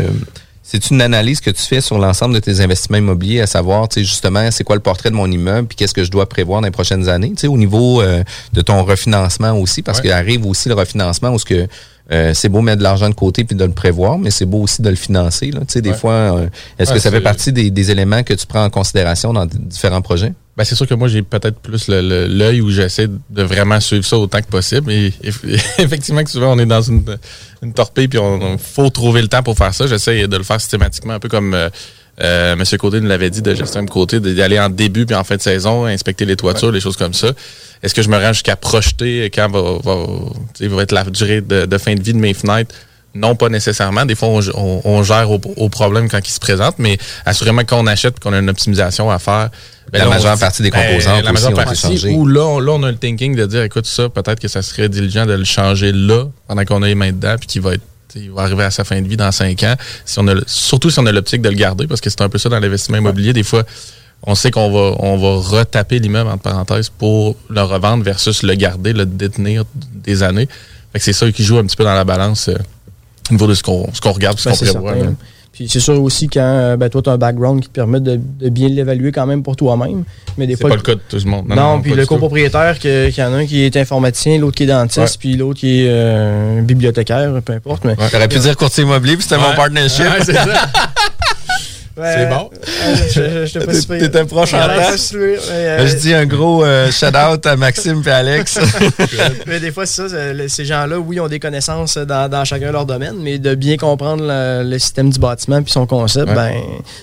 S1: c'est une analyse que tu fais sur l'ensemble de tes investissements immobiliers, à savoir, tu sais, justement, c'est quoi le portrait de mon immeuble, puis qu'est-ce que je dois prévoir dans les prochaines années, tu sais, au niveau euh, de ton refinancement aussi, parce
S2: Ouais.
S1: qu'il arrive aussi le refinancement où ce que euh, c'est beau mettre de l'argent de côté puis de le prévoir, mais c'est beau aussi de le financer. Là. Tu sais, des
S2: Ouais.
S1: fois, euh, est-ce
S2: Ouais,
S1: que ça fait partie des, des éléments que tu prends en considération dans différents projets?
S2: Ben, c'est sûr que moi, j'ai peut-être plus l'œil où j'essaie de vraiment suivre ça autant que possible. Et, et- effectivement, que souvent, on est dans une, une torpille, puis on, faut trouver le temps pour faire ça. J'essaie de le faire systématiquement, un peu comme euh, euh, M. Côté nous l'avait dit de gestion de côté, d'y aller en début puis en fin de saison, inspecter les toitures, les choses comme ça. Est-ce que je me rends jusqu'à projeter quand va, va, va être la durée de, de fin de vie de mes fenêtres? Non, pas nécessairement. Des fois, on, on- on gère au, au problème quand il se présente, mais assurément, quand on achète qu'on a une optimisation à faire, ben
S1: La
S2: là, on
S1: majeure partie des
S2: ben,
S1: composantes
S2: la majeure partie, ou là, on, là, on a le thinking de dire, écoute, ça, peut-être que ça serait diligent de le changer là, pendant qu'on a les mains dedans, puis qu'il va être il va arriver à sa fin de vie dans cinq ans. Si on a, le- surtout si on a l'optique de le garder, parce que c'est un peu ça dans l'investissement immobilier. Des fois, on sait qu'on va, on va retaper l'immeuble, entre parenthèses, pour le revendre versus le garder, le détenir des années. Fait que c'est ça qui joue un petit peu dans la balance euh, au niveau de ce qu'on ce qu'on regarde, ce
S3: Ben,
S2: qu'on prévoit.
S3: certain. Puis c'est sûr aussi quand euh, ben, toi, tu as un background qui te permet de, de bien l'évaluer quand même pour toi-même. Mais des
S2: C'est
S3: fois,
S2: pas le cas de tout le monde.
S3: Non, puis
S2: pas
S3: le copropriétaire, qu'il y en a un qui est informaticien, l'autre qui est dentiste,
S2: Ouais.
S3: puis l'autre qui est euh, bibliothécaire, peu importe. Mais,
S1: J'aurais pu dire courtier immobilier, puis c'était mon
S2: Ouais.
S1: partnership.
S2: Ouais, c'est ça. C'est bon?
S3: pire.
S1: T'étais proche en
S3: euh,
S1: Je dis un gros euh, shout-out à Maxime et Alex.
S3: mais des fois, c'est ça. Ces gens-là, oui, ont des connaissances dans, dans chacun leur domaine, mais de bien comprendre le, le système du bâtiment puis son concept,
S2: Ouais.
S3: ben,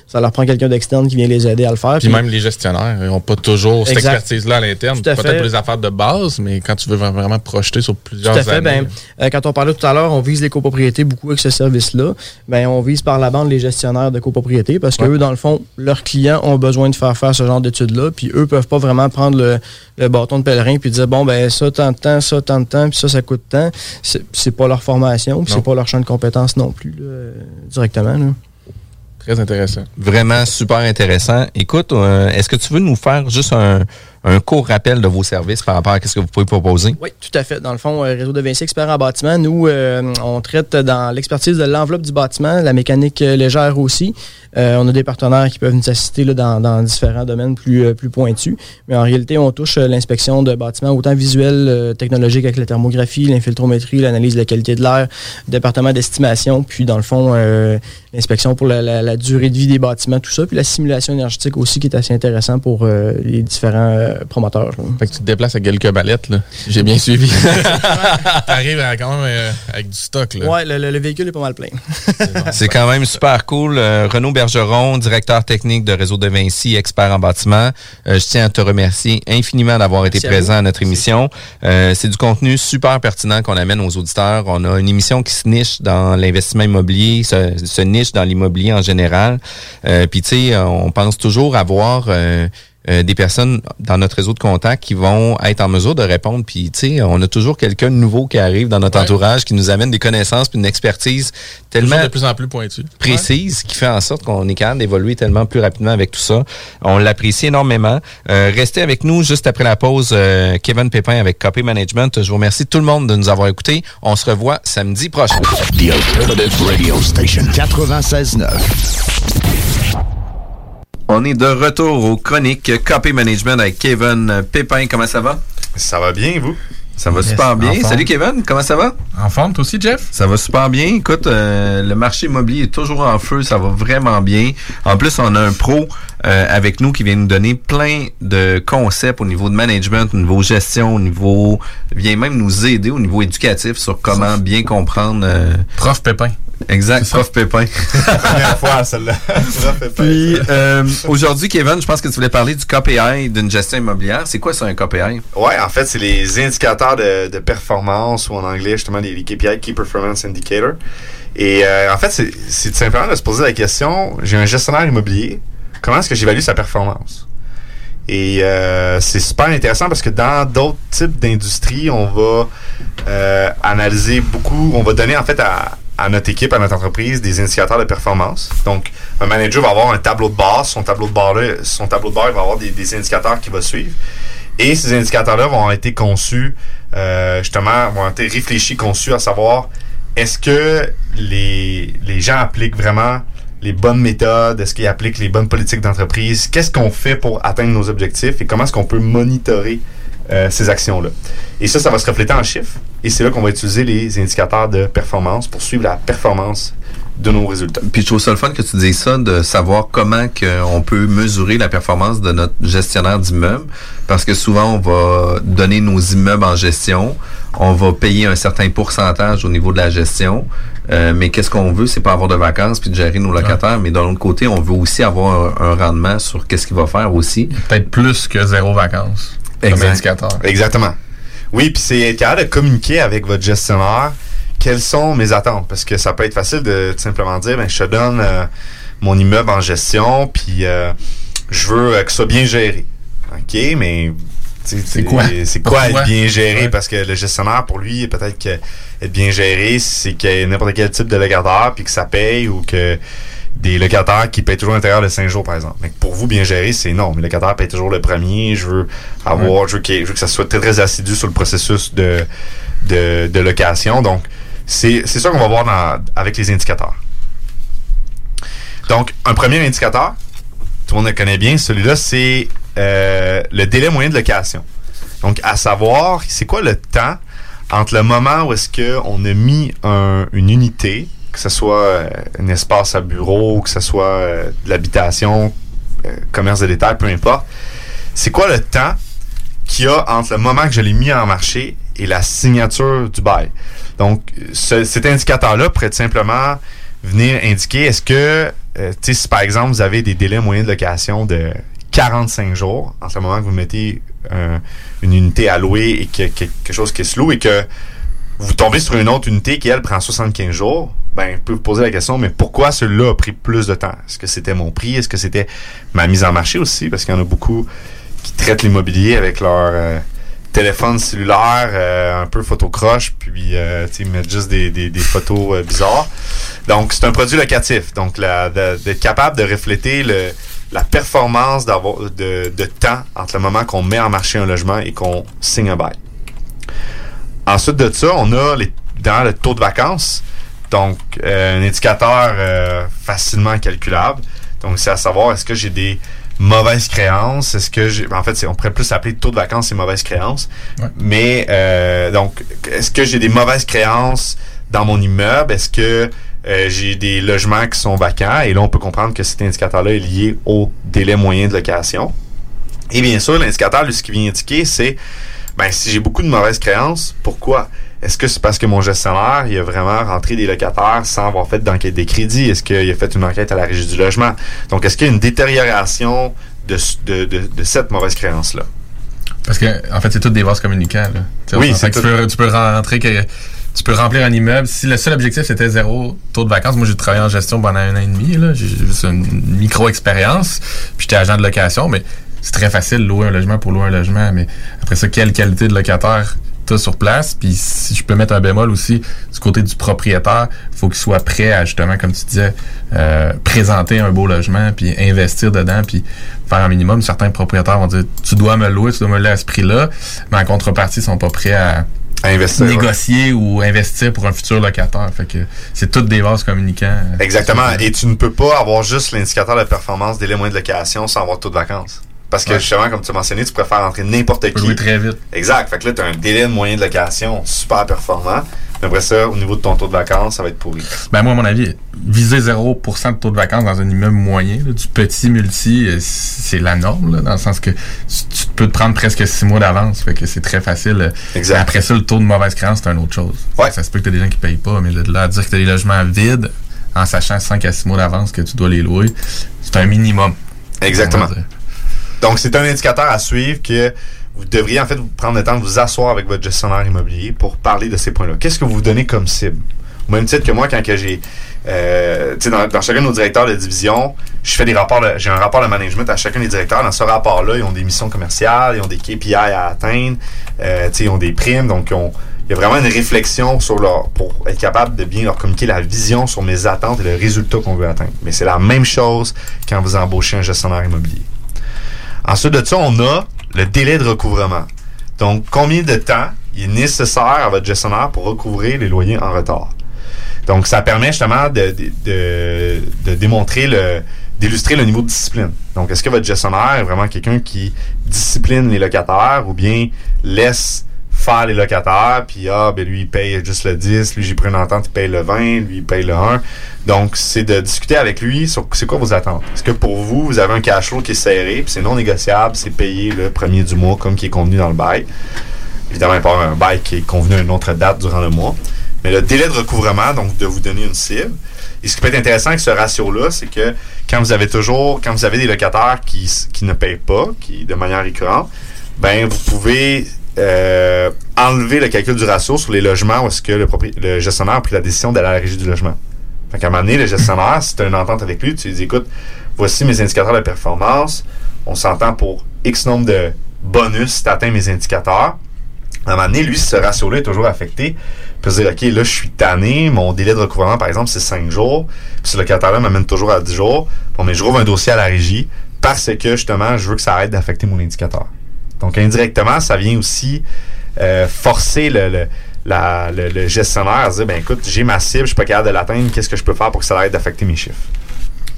S3: ça leur prend quelqu'un d'externe qui vient les aider à le faire.
S2: Puis même les gestionnaires n'ont pas toujours cette expertise-là à l'interne. Peut-être pour les affaires de base, mais quand tu veux vraiment projeter sur plusieurs
S3: Tout à fait.
S2: années.
S3: Ben, euh, quand on parlait tout à l'heure, on vise les copropriétés beaucoup avec ce service-là. Ben, on vise par la bande les gestionnaires de copropriétés parce que
S2: Ouais.
S3: eux, dans le fond, leurs clients ont besoin de faire faire ce genre d'études-là. Puis eux peuvent pas vraiment prendre le, le bâton de pèlerin puis dire bon ben ça tant de temps, ça tant de temps, puis ça ça coûte tant. C'est pas leur formation, puis c'est pas leur champ de compétences non plus là, directement. là.
S2: Très intéressant.
S1: Vraiment super intéressant. Écoute, euh, est-ce que tu veux nous faire juste un, un court rappel de vos services par rapport à ce que vous pouvez proposer?
S3: Oui, tout à fait. Dans le fond, euh, Réseau de Vinci Expert en bâtiment, nous, euh, on traite dans l'expertise de l'enveloppe du bâtiment, la mécanique euh, légère aussi. On a des partenaires qui peuvent nous assister là, dans, différents domaines plus, plus pointus. Mais en réalité, on touche l'inspection de bâtiments autant visuel, euh, technologique avec la thermographie, l'infiltrométrie, l'analyse de la qualité de l'air, département d'estimation, puis dans le fond, l'inspection pour la, la- durée de vie des bâtiments, tout ça, puis la simulation énergétique aussi qui est assez intéressant pour les différents euh, promoteurs. là.
S2: Fait que tu te déplaces avec quelques ballettes, là. J'ai bien suivi. T'arrives à- quand même euh, avec du stock, là.
S3: Ouais, le, le- le véhicule est pas mal plein.
S1: C'est quand même super cool. Euh, Renaud Bergeron, directeur technique de Réseau de Vinci, expert en bâtiment. Euh, je tiens à te remercier infiniment d'avoir été
S3: à
S1: présent à notre émission. Euh, c'est du contenu super pertinent qu'on amène aux auditeurs. On a une émission qui se niche dans l'investissement immobilier, se, se niche dans l'immobilier en général. Euh, Puis tu sais, on pense toujours avoir... euh, des personnes dans notre réseau de contacts qui vont être en mesure de répondre. Puis, tu sais, on a toujours quelqu'un de nouveau qui arrive dans notre
S2: Ouais.
S1: entourage, qui nous amène des connaissances puis une expertise tellement
S2: de plus en plus pointu.
S1: précise qui fait en sorte qu'on est capable d'évoluer tellement plus rapidement avec tout ça. On l'apprécie énormément. Euh, restez avec nous juste après la pause. euh, Kevin Pépin avec Copy Management. Je vous remercie tout le monde de nous avoir écoutés. On se revoit samedi prochain.
S4: The Alternative Radio Station 96.9.
S1: On est de retour aux chroniques Copy Management avec Kevin Pépin. Comment ça va?
S6: Ça va bien, vous?
S1: Ça va
S3: Yes,
S1: super bien. Salut Kevin, comment ça va?
S2: En forme, toi aussi, Jeff?
S1: Ça va super bien. Écoute, euh, le marché immobilier est toujours en feu. Ça va vraiment bien. En plus, on a un pro euh, avec nous qui vient nous donner plein de concepts au niveau de management, au niveau gestion, au niveau... vient même nous aider au niveau éducatif sur comment bien comprendre... euh,
S2: Prof Pépin.
S1: Exact, prof Pépin.
S6: Première fois, celle-là.
S1: Puis, euh, aujourd'hui, Kevin, je pense que tu voulais parler du KPI d'une gestion immobilière. C'est quoi ça, un KPI?
S6: Ouais, en fait, c'est les indicateurs de, de performance ou en anglais, justement, les, KPI, Key Performance Indicator. Et euh, en fait, c'est c'est tout simplement de se poser la question j'ai un gestionnaire immobilier, comment est-ce que j'évalue sa performance? Et euh, c'est super intéressant parce que dans d'autres types d'industries, on va euh, analyser beaucoup, on va donner en fait à, à notre équipe, à notre entreprise, des indicateurs de performance. Donc, un manager va avoir un tableau de bord. Son tableau de bord, son tableau de bord, il va avoir des, indicateurs qu'il va suivre. Et ces indicateurs-là vont été conçus, euh, justement, vont été réfléchis, conçus à savoir est-ce que les, les gens appliquent vraiment les bonnes méthodes, est-ce qu'ils appliquent les bonnes politiques d'entreprise, qu'est-ce qu'on fait pour atteindre nos objectifs? Et comment est-ce qu'on peut monitorer euh, ces actions-là. Et ça, ça va se refléter en chiffres. Et c'est là qu'on va utiliser les indicateurs de performance pour suivre la performance de nos résultats.
S1: Puis je trouve ça le fun que tu dises ça, de savoir comment que on peut mesurer la performance de notre gestionnaire d'immeuble. Parce que souvent, on va donner nos immeubles en gestion, on va payer un certain pourcentage au niveau de la gestion. Euh, mais qu'est-ce qu'on veut, c'est pas avoir de vacances puis de gérer nos locataires, mais d'un autre côté, on veut aussi avoir un, un rendement sur qu'est-ce qu'il va faire aussi.
S2: Peut-être plus que zéro vacances. Comme
S1: Exact.
S2: indicateur.
S6: Exactement. Oui, puis c'est être capable de communiquer avec votre gestionnaire quelles sont mes attentes. Parce que ça peut être facile de tout simplement dire, ben, je te donne euh, mon immeuble en gestion, puis euh, je veux euh, que ça soit bien géré. OK, mais
S2: C'est quoi?
S6: C'est quoi
S2: Pourquoi?
S6: être bien géré?
S2: Ouais.
S6: Parce que le gestionnaire, pour lui, peut-être que être bien géré, c'est qu'il y ait n'importe quel type de locataire, puis que ça paye, ou que des locataires qui payent toujours à l'intérieur de 5 jours, par exemple. Mais pour vous, bien gérer, c'est non. Mes locataires payent toujours le premier. Je veux avoir, je, veux je que ça soit très, très assidu sur le processus de, de, de location. Donc, c'est c'est ça qu'on va voir dans- avec les indicateurs. Donc, un premier indicateur, tout le monde le connaît bien, celui-là, c'est euh, le délai moyen de location. Donc, à savoir, c'est quoi le temps entre le moment où est-ce qu'on a mis un- une unité, que ce soit euh, un espace à bureau, que ce soit euh, de l'habitation, euh, commerce de détail, peu importe. C'est quoi le temps qu'il y a entre le moment que je l'ai mis en marché et la signature du bail? Donc, ce- cet indicateur-là pourrait simplement venir indiquer est-ce que, si par exemple vous avez des délais moyens de location de 45 jours entre le moment que vous mettez un- une unité à louer et que, que- quelque chose qui se loue et que vous tombez sur une autre unité qui, elle, prend 75 jours, ben, vous pouvez vous poser la question, mais pourquoi celui-là a pris plus de temps? Est-ce que c'était mon prix? Est-ce que c'était ma mise en marché aussi? Parce qu'il y en a beaucoup qui traitent l'immobilier avec leur euh, téléphone cellulaire euh, un peu photocroche, puis euh, ils mettent juste des, des- photos bizarres. Donc, c'est un produit locatif. Donc, d'être capable de refléter la performance de, temps entre le moment qu'on met en marché un logement et qu'on signe un bail. Ensuite de ça, on a dans le taux de vacances. Donc, euh, un indicateur euh, facilement calculable. Donc, c'est à savoir, est-ce que j'ai des mauvaises créances? Est-ce que j'ai... En fait, on pourrait plus appeler taux de vacances et mauvaises créances.
S2: Ouais.
S6: Mais, euh, donc, est-ce que j'ai des mauvaises créances dans mon immeuble? Est-ce que j'ai des logements qui sont vacants? Et là, on peut comprendre que cet indicateur-là est lié au délai moyen de location. Et bien sûr, l'indicateur, lui, ce qui vient indiquer, c'est ben, si j'ai beaucoup de mauvaises créances, pourquoi? Est-ce que c'est parce que mon gestionnaire, il a vraiment rentré des locataires sans avoir fait d'enquête des crédits? Est-ce qu'il a fait une enquête à la régie du logement? Donc, est-ce qu'il y a une détérioration de, de, de, de cette mauvaise créance-là?
S2: Parce que, en fait, c'est tout des vases communicants. Là.
S6: Oui, c'est
S2: tu, peux, tu peux rentrer que. Tu peux remplir un immeuble. Si le seul objectif c'était zéro taux de vacances, moi j'ai travaillé en gestion pendant un an et demi. là. J'ai juste une micro-expérience. Puis j'étais agent de location, mais c'est très facile de louer un logement pour louer un logement, mais après ça, quelle qualité de locataire t'as sur place? Puis si je peux mettre un bémol aussi, du côté du propriétaire, faut qu'il soit prêt à justement, comme tu disais, euh, présenter un beau logement, puis investir dedans, puis faire un minimum. Certains propriétaires vont dire tu dois me louer, tu dois me louer à ce prix-là, mais en contrepartie, ils sont pas prêts à
S6: À investir. ouais.
S2: négocier ou investir pour un futur locataire. Fait que c'est toutes des vases communicants.
S6: Exactement. Et tu ne peux pas avoir juste l'indicateur de performance délai moyen de location sans avoir taux de vacances. Parce que
S2: Ouais.
S6: justement, comme tu as mentionné, tu préfères rentrer n'importe qui.
S2: louer très vite.
S6: Exact. Fait que là, tu as un délai de moyen de location super performant. Mais après ça, au niveau de ton taux de vacances, ça va être pourri.
S2: Ben moi, à mon avis, viser 0% de taux de vacances dans un immeuble moyen, là, du petit multi, euh, c'est la norme, là, dans le sens que tu, tu peux te prendre presque 6 mois d'avance. Fait que c'est très facile. euh,
S6: Exact.
S2: Après ça, le taux de mauvaise créance, c'est une autre chose.
S6: Ouais.
S2: Ça se peut que tu des gens qui payent pas, mais de là à dire que tu as des logements vides en sachant 5 à 6 mois d'avance que tu dois les louer, c'est un minimum.
S6: Exactement. Donc, c'est un indicateur à suivre que vous devriez en fait vous prendre le temps de vous asseoir avec votre gestionnaire immobilier pour parler de ces points-là. Qu'est-ce que vous vous donnez comme cible? Au même titre que moi, quand que j'ai, euh, dans, dans chacun de nos directeurs de division, je fais des rapports, j'ai un rapport de management à chacun des directeurs. Dans ce rapport-là, ils ont des missions commerciales, ils ont des KPI à atteindre, euh, ils ont des primes, donc il y a vraiment une réflexion sur leur, pour être capable de bien leur communiquer la vision sur mes attentes et le résultat qu'on veut atteindre. Mais c'est la même chose quand vous embauchez un gestionnaire immobilier. Ensuite de ça, on a le délai de recouvrement. Donc, combien de temps il est nécessaire à votre gestionnaire pour recouvrer les loyers en retard? Donc, ça permet justement de, démontrer d'illustrer le niveau de discipline. Donc, est-ce que votre gestionnaire est vraiment quelqu'un qui discipline les locataires ou bien laisse faire les locataires, puis ah, ben lui, il paye juste le 10, lui, j'ai pris une entente, il paye le 20, lui, il paye le 1. Donc, c'est de discuter avec lui sur c'est quoi vos attentes. Est-ce que pour vous, vous avez un cash flow qui est serré, puis c'est non négociable, c'est payé le premier du mois comme qui est convenu dans le bail? Évidemment, il peut y avoir un bail qui est convenu à une autre date durant le mois. Mais le délai de recouvrement, donc de vous donner une cible. Et ce qui peut être intéressant avec ce ratio-là, c'est que quand vous avez toujours, quand vous avez des locataires qui, qui ne payent pas, qui de manière récurrente, ben vous pouvez euh, enlever le calcul du ratio sur les logements où est-ce que le, gestionnaire a pris la décision d'aller à la régie du logement. Fait qu'à un moment donné, le gestionnaire, si tu as une entente avec lui, tu lui dis écoute, voici mes indicateurs de performance, on s'entend pour X nombre de bonus si tu atteins mes indicateurs. À un moment donné, lui, ce ratio-là est toujours affecté. Peut se dire, OK, là, je suis tanné, mon délai de recouvrement, par exemple, c'est 5 jours. Puis ce locataire-là m'amène toujours à 10 jours. Bon, mais je rouvre un dossier à la régie parce que, justement, je veux que ça arrête d'affecter mon indicateur. Donc, indirectement, ça vient aussi euh, forcer le, le, la- le- le gestionnaire à se dire, ben écoute, j'ai ma cible, je suis pas capable de l'atteindre, qu'est-ce que je peux faire pour que ça arrête d'affecter mes chiffres?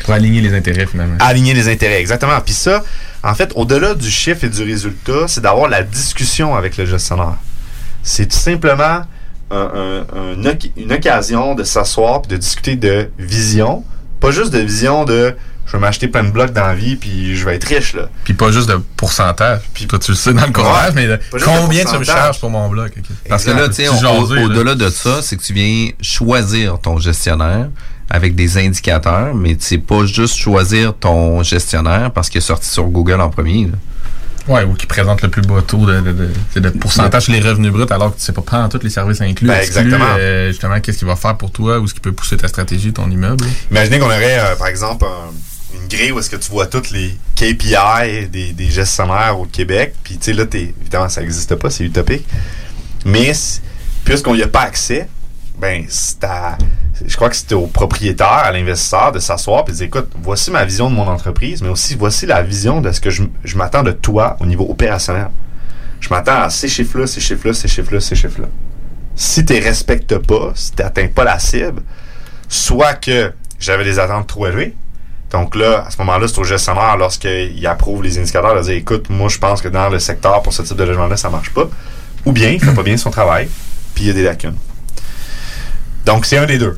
S2: Pour aligner les intérêts, finalement.
S6: aligner les intérêts, exactement. Puis ça, en fait, au-delà du chiffre et du résultat, c'est d'avoir la discussion avec le gestionnaire. C'est tout simplement un- un- un oc- une occasion de s'asseoir et de discuter de vision. Pas juste de vision de je vais m'acheter plein de blocs dans la vie puis je vais être riche. Là.
S2: Puis pas juste de pourcentage. Puis toi, tu le sais dans le courage, mais de
S6: Pas juste de
S2: combien tu me charges pour mon bloc?
S1: Parce que là, tu sais,
S2: Tu
S1: au- au-delà de ça, c'est que tu viens choisir ton gestionnaire avec des indicateurs, mais c'est pas juste choisir ton gestionnaire parce qu'il est sorti sur Google en premier. là.
S2: Ouais, ou qui présente le plus bas taux de, de, de- c'est de pourcentage sur les revenus bruts alors que tu sais pas prendre tous les services inclus.
S6: Ben,
S2: exclus,
S6: exactement.
S2: euh, justement, qu'est-ce qu'il va faire pour toi ou ce qui peut pousser ta stratégie, ton immeuble?
S6: Imaginez qu'on aurait, euh, par exemple, un- une grille où est-ce que tu vois toutes les KPI des, gestionnaires au Québec. Puis, tu sais, là, t'es- évidemment, ça n'existe pas, c'est utopique. Mais, puisqu'on n'y a pas accès, ben, c'est à- je crois que c'était au propriétaire, à l'investisseur de s'asseoir et de dire, écoute, voici ma vision de mon entreprise, mais aussi voici la vision de ce que je, je m'attends de toi au niveau opérationnel. Je m'attends à ces chiffres-là, ces chiffres-là, ces chiffres-là, ces chiffres-là. Si tu les respectes pas, si tu n'atteins pas la cible, soit que j'avais des attentes trop élevées. Donc là, à ce moment-là, c'est au gestionnaire, lorsqu'il approuve les indicateurs, de dire écoute, moi, je pense que dans le secteur, pour ce type de logement-là, ça marche pas. Ou bien, il fait pas bien son travail, puis il y a des lacunes. Donc, c'est un des deux.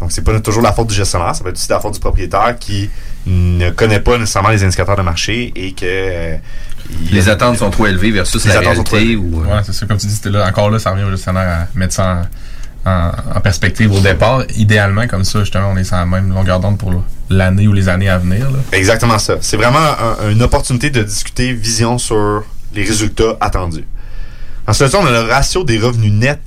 S6: Donc, c'est pas toujours la faute du gestionnaire, ça peut être aussi la faute du propriétaire qui ne connaît pas nécessairement les indicateurs de marché et que. euh, il-
S1: Les attentes sont trop élevées versus
S6: Les
S1: la
S6: attentes sont trop
S1: réalité. Ou, euh,
S2: Ouais, c'est ça. Comme tu dis, c'était là. Encore là, ça revient au gestionnaire à mettre ça en, en- en perspective au départ. Idéalement, comme ça, justement, on est sur la même longueur d'onde pour l'année ou les années à venir. Là.
S6: Exactement ça. C'est vraiment un- une opportunité de discuter vision sur les résultats attendus. Ensuite, on a le ratio des revenus nets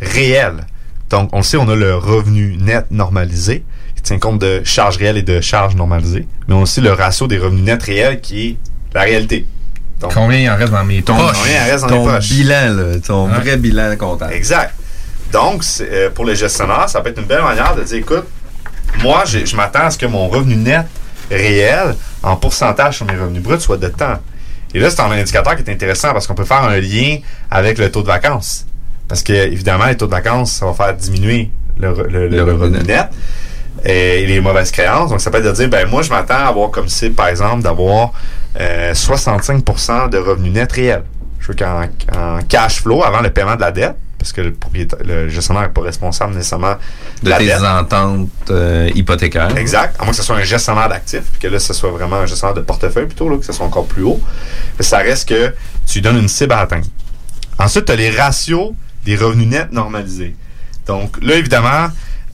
S6: réels. Donc, on le sait, on a le revenu net normalisé, qui tient compte de charges réelles et de charges normalisées. Mais on a aussi le ratio des revenus nets réels, qui est la réalité. Donc,
S2: Combien il en reste dans mes
S1: Ton,
S2: poches?
S6: Combien il reste dans
S1: ton
S6: poches?
S1: bilan, là, ton vrai bilan comptable.
S6: Exact. Donc, euh, pour les gestionnaires, ça peut être une belle manière de dire, écoute, moi, je m'attends à ce que mon revenu net réel, en pourcentage sur mes revenus bruts, soit de temps. Et là, c'est un indicateur qui est intéressant parce qu'on peut faire un lien avec le taux de vacances. Parce que, évidemment, les taux de vacances, ça va faire diminuer le, re- le- le-
S1: Le
S6: le
S1: revenu
S6: net et les mauvaises créances. Donc, ça peut être de dire, ben moi, je m'attends à avoir comme cible, par exemple, d'avoir euh, 65% de revenus net réels. Je veux qu'en en cash flow, avant le paiement de la dette, parce que le propriétaire, le gestionnaire n'est pas responsable nécessairement de
S1: tes
S6: dette.
S1: ententes euh, hypothécaires.
S6: Exact. À moins que ce soit un gestionnaire d'actifs, puis que là, ce soit vraiment un gestionnaire de portefeuille plutôt, là, que ce soit encore plus haut. Mais ça reste que tu lui donnes une cible à atteindre. Ensuite, tu as les ratios des revenus nets normalisés. Donc là, évidemment,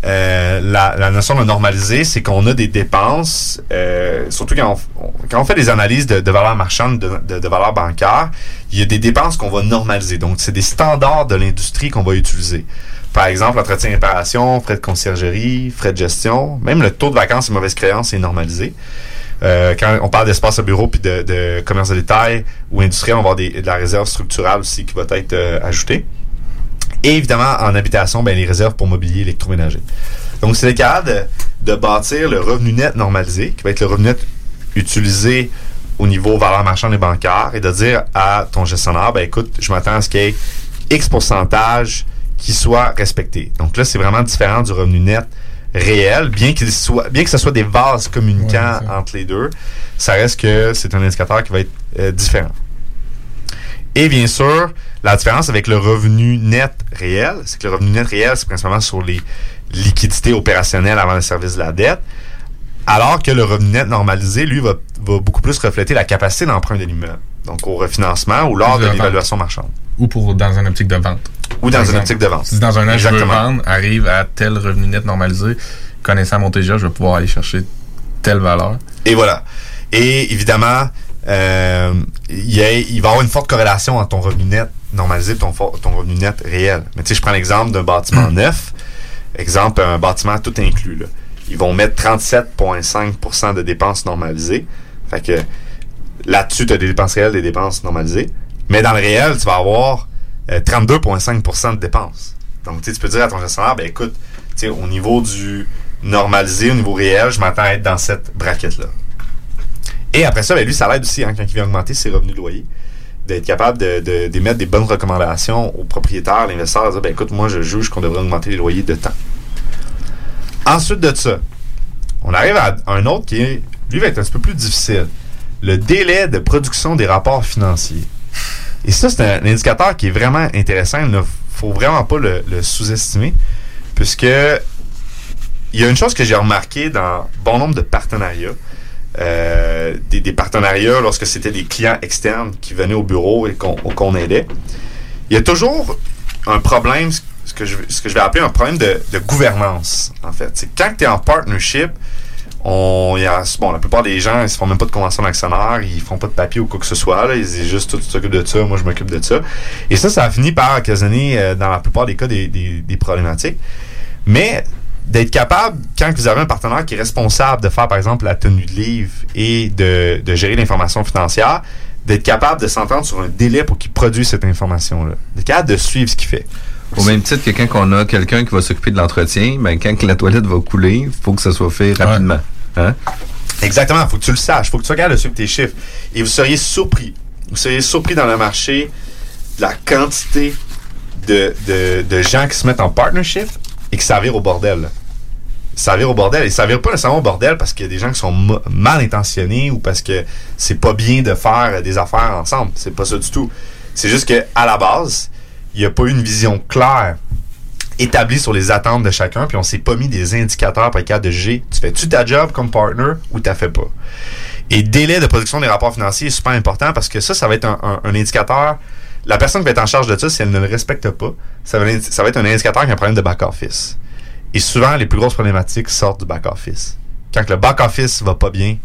S6: euh, la, la notion de normaliser, c'est qu'on a des dépenses, euh, surtout quand on, on- quand on fait des analyses de, de valeur marchande, de, de, de valeur bancaire, il y a des dépenses qu'on va normaliser. Donc, c'est des standards de l'industrie qu'on va utiliser. Par exemple, entretien et réparation, frais de conciergerie, frais de gestion, même le taux de vacances et mauvaise créance est normalisé. Euh, quand on parle d'espace au bureau puis de, commerce de détail ou industriel, on va avoir de la réserve structurale aussi qui va être euh, ajoutée. Et évidemment, en habitation, ben, les réserves pour mobilier électroménager. Donc, c'est le cas de bâtir le revenu net normalisé, qui va être le revenu net utilisé au niveau valeur marchande et bancaire, et de dire à ton gestionnaire, ben écoute, je m'attends à ce qu'il y ait X pourcentage qui soit respecté. Donc là, c'est vraiment différent du revenu net réel, bien qu'il soit, bien que ce soit des vases communicants
S2: Ouais,
S6: entre les deux, ça reste que c'est un indicateur qui va être euh, différent. Et bien sûr, la différence avec le revenu net réel, c'est que le revenu net réel, c'est principalement sur les liquidités opérationnelles avant le service de la dette, alors que le revenu net normalisé, lui, va, va beaucoup plus refléter la capacité d'emprunt de l'immeuble. Donc au refinancement ou lors
S2: De
S6: de l'évaluation marchande.
S2: Ou pour dans une optique de vente.
S6: Ou dans une
S2: exemple,
S6: optique de vente.
S2: Si dans un an, je veux vendre, arrive à tel revenu net normalisé, connaissant mon TGA, je vais pouvoir aller chercher telle valeur.
S6: Et voilà. Et évidemment, euh, il, y a- il va y avoir une forte corrélation entre ton revenu net normalisé et ton, ton revenu net réel. Mais tu sais, je prends l'exemple d'un bâtiment neuf. Exemple, un bâtiment tout inclus. Là. Ils vont mettre 37,5% de dépenses normalisées. Fait que là-dessus, tu as des dépenses réelles, des dépenses normalisées. Mais dans le réel, tu vas avoir euh, 32,5% de dépenses. Donc, tu peux dire à ton gestionnaire, ben écoute, au niveau du normalisé, au niveau réel, je m'attends à être dans cette braquette-là. Et après ça, ben lui, ça l'aide aussi hein, quand il vient augmenter ses revenus de loyer, d'être capable de, de- d'émettre des bonnes recommandations aux propriétaires, l'investisseur, de dire, ben écoute, moi, je juge qu'on devrait augmenter les loyers de temps. Ensuite de ça, on arrive à un autre qui lui, va être un petit peu plus difficile. Le délai de production des rapports financiers. Et ça, c'est un indicateur qui est vraiment intéressant. Il ne faut vraiment pas le, sous-estimer, puisque il y a une chose que j'ai remarqué dans bon nombre de partenariats, euh, des, partenariats lorsque c'était des clients externes qui venaient au bureau et qu'on qu'on aidait. Il y a toujours un problème, ce que je, ce que je vais appeler un problème de, de gouvernance, en fait. C'est quand tu es en partnership, on, y a, bon, la plupart des gens, ils se font même pas de convention d'actionnaire, ils font pas de papier ou quoi que ce soit. Là, ils disent juste, tu t'occupes de ça, moi, je m'occupe de ça. Et ça, ça a fini par occasionner, euh, dans la plupart des cas, des, des, des problématiques. Mais d'être capable, quand vous avez un partenaire qui est responsable de faire, par exemple, la tenue de livre et de, de gérer l'information financière, d'être capable de s'entendre sur un délai pour qu'il produise cette information-là. D'être capable de suivre ce qu'il fait.
S1: Au même titre que quand on a quelqu'un qui va s'occuper de l'entretien, ben quand que la toilette va couler, il faut que ça soit fait rapidement. Hein?
S6: Exactement, il faut que tu le saches, il faut que tu sois capable de suivre tes chiffres. Et vous seriez surpris, vous seriez surpris dans le marché de la quantité de, de, de gens qui se mettent en partnership et qui s'avirent au bordel. là. S'avirent au bordel. Et s'avirent pas nécessairement au bordel parce qu'il y a des gens qui sont mal intentionnés ou parce que c'est pas bien de faire des affaires ensemble. C'est pas ça du tout. C'est juste que à la base, il n'y a pas eu une vision claire établie sur les attentes de chacun, puis on s'est pas mis des indicateurs pour être de juger. Tu fais-tu ta job comme partner ou tu fait pas? Et délai de production des rapports financiers est super important parce que ça, ça va être un, indicateur. La personne qui va être en charge de ça, si elle ne le respecte pas, ça va, ça va être un indicateur qui a un problème de back-office. Et souvent, les plus grosses problématiques sortent du back-office. Quand le back-office va pas bien,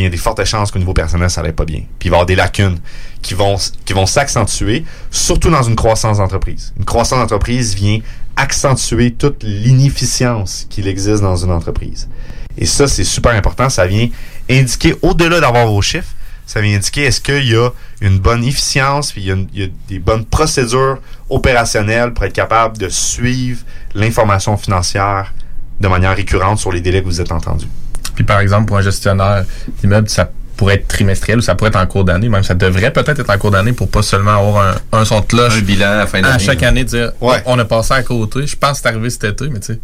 S6: il y a des fortes chances qu'au niveau personnel, ça n'allait pas bien. Puis il va y avoir des lacunes qui vont, qui vont s'accentuer, surtout dans une croissance d'entreprise. Une croissance d'entreprise vient accentuer toute l'inefficience qu'il existe dans une entreprise. Et ça, c'est super important. Ça vient indiquer, au-delà d'avoir vos chiffres, ça vient indiquer est-ce qu'il y a une bonne efficience, puis il y, a il y a des bonnes procédures opérationnelles pour être capable de suivre l'information financière de manière récurrente sur les délais que vous êtes entendus.
S2: Puis par exemple, pour un gestionnaire d'immeuble, ça pourrait être trimestriel ou ça pourrait être en cours d'année. Même ça devrait peut-être être en cours d'année pour pas seulement avoir un, un son de cloche
S1: Un bilan à la fin
S2: à
S1: d'année.
S2: chaque année, dire
S6: Ouais.
S2: on a passé à côté. Je pense que c'est arrivé cet été, mais tu sais.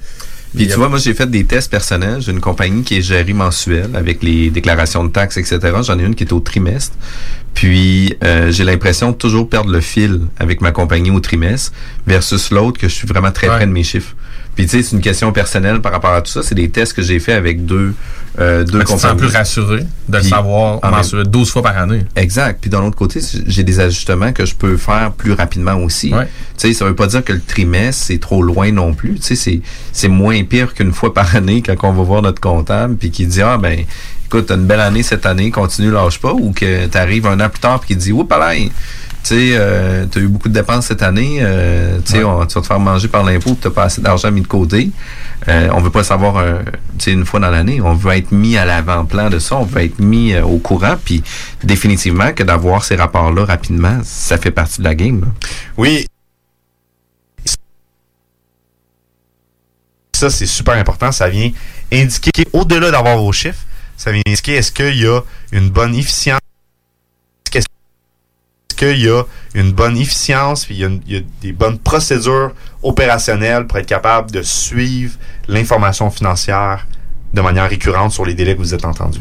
S1: Puis tu vois, moi j'ai fait des tests personnels. J'ai une compagnie qui est gérée mensuelle avec les déclarations de taxes, etc. J'en ai une qui est au trimestre. Puis euh, j'ai l'impression de toujours perdre le fil avec ma compagnie au trimestre versus l'autre que je suis vraiment très
S2: Ouais.
S1: près de mes chiffres. Puis tu sais, c'est une question personnelle par rapport à tout ça. C'est des tests que j'ai fait avec deux, euh, deux
S2: tu te sens
S1: compagnies.
S2: plus rassuré de le savoir
S1: en même-
S2: mensuel 12 fois par année.
S1: Exact. Puis d'un autre côté, j'ai des ajustements que je peux faire plus rapidement aussi.
S2: Ouais.
S1: Tu sais, ça veut pas dire que le trimestre c'est trop loin non plus. Tu sais, c'est c'est moins pire qu'une fois par année quand on va voir notre comptable puis qui dit ah ben écoute t'as une belle année cette année, continue lâche pas ou que tu arrives un an plus tard puis qui dit oups tu sais, euh, t'as eu beaucoup de dépenses cette année, euh, tu sais, on- tu vas te faire manger par l'impôt, puis t'as pas assez d'argent mis de côté. Euh, on veut pas savoir, euh, tu sais, une fois dans l'année. On veut être mis à l'avant-plan de ça. On veut être mis euh, au courant. Puis définitivement que d'avoir ces rapports-là rapidement, ça fait partie de la game. là.
S6: Oui. Ça, c'est super important. Ça vient indiquer, au-delà d'avoir vos chiffres, ça vient indiquer est-ce qu'il y a une bonne efficience. Qu'il y a une bonne efficience, puis il y a des bonnes procédures opérationnelles pour être capable de suivre l'information financière de manière récurrente sur les délais que vous êtes entendus.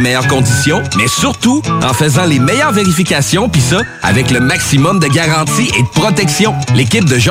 S5: meilleures conditions, mais surtout en faisant les meilleures vérifications, puis ça, avec le maximum de garantie et de protection. L'équipe de Jean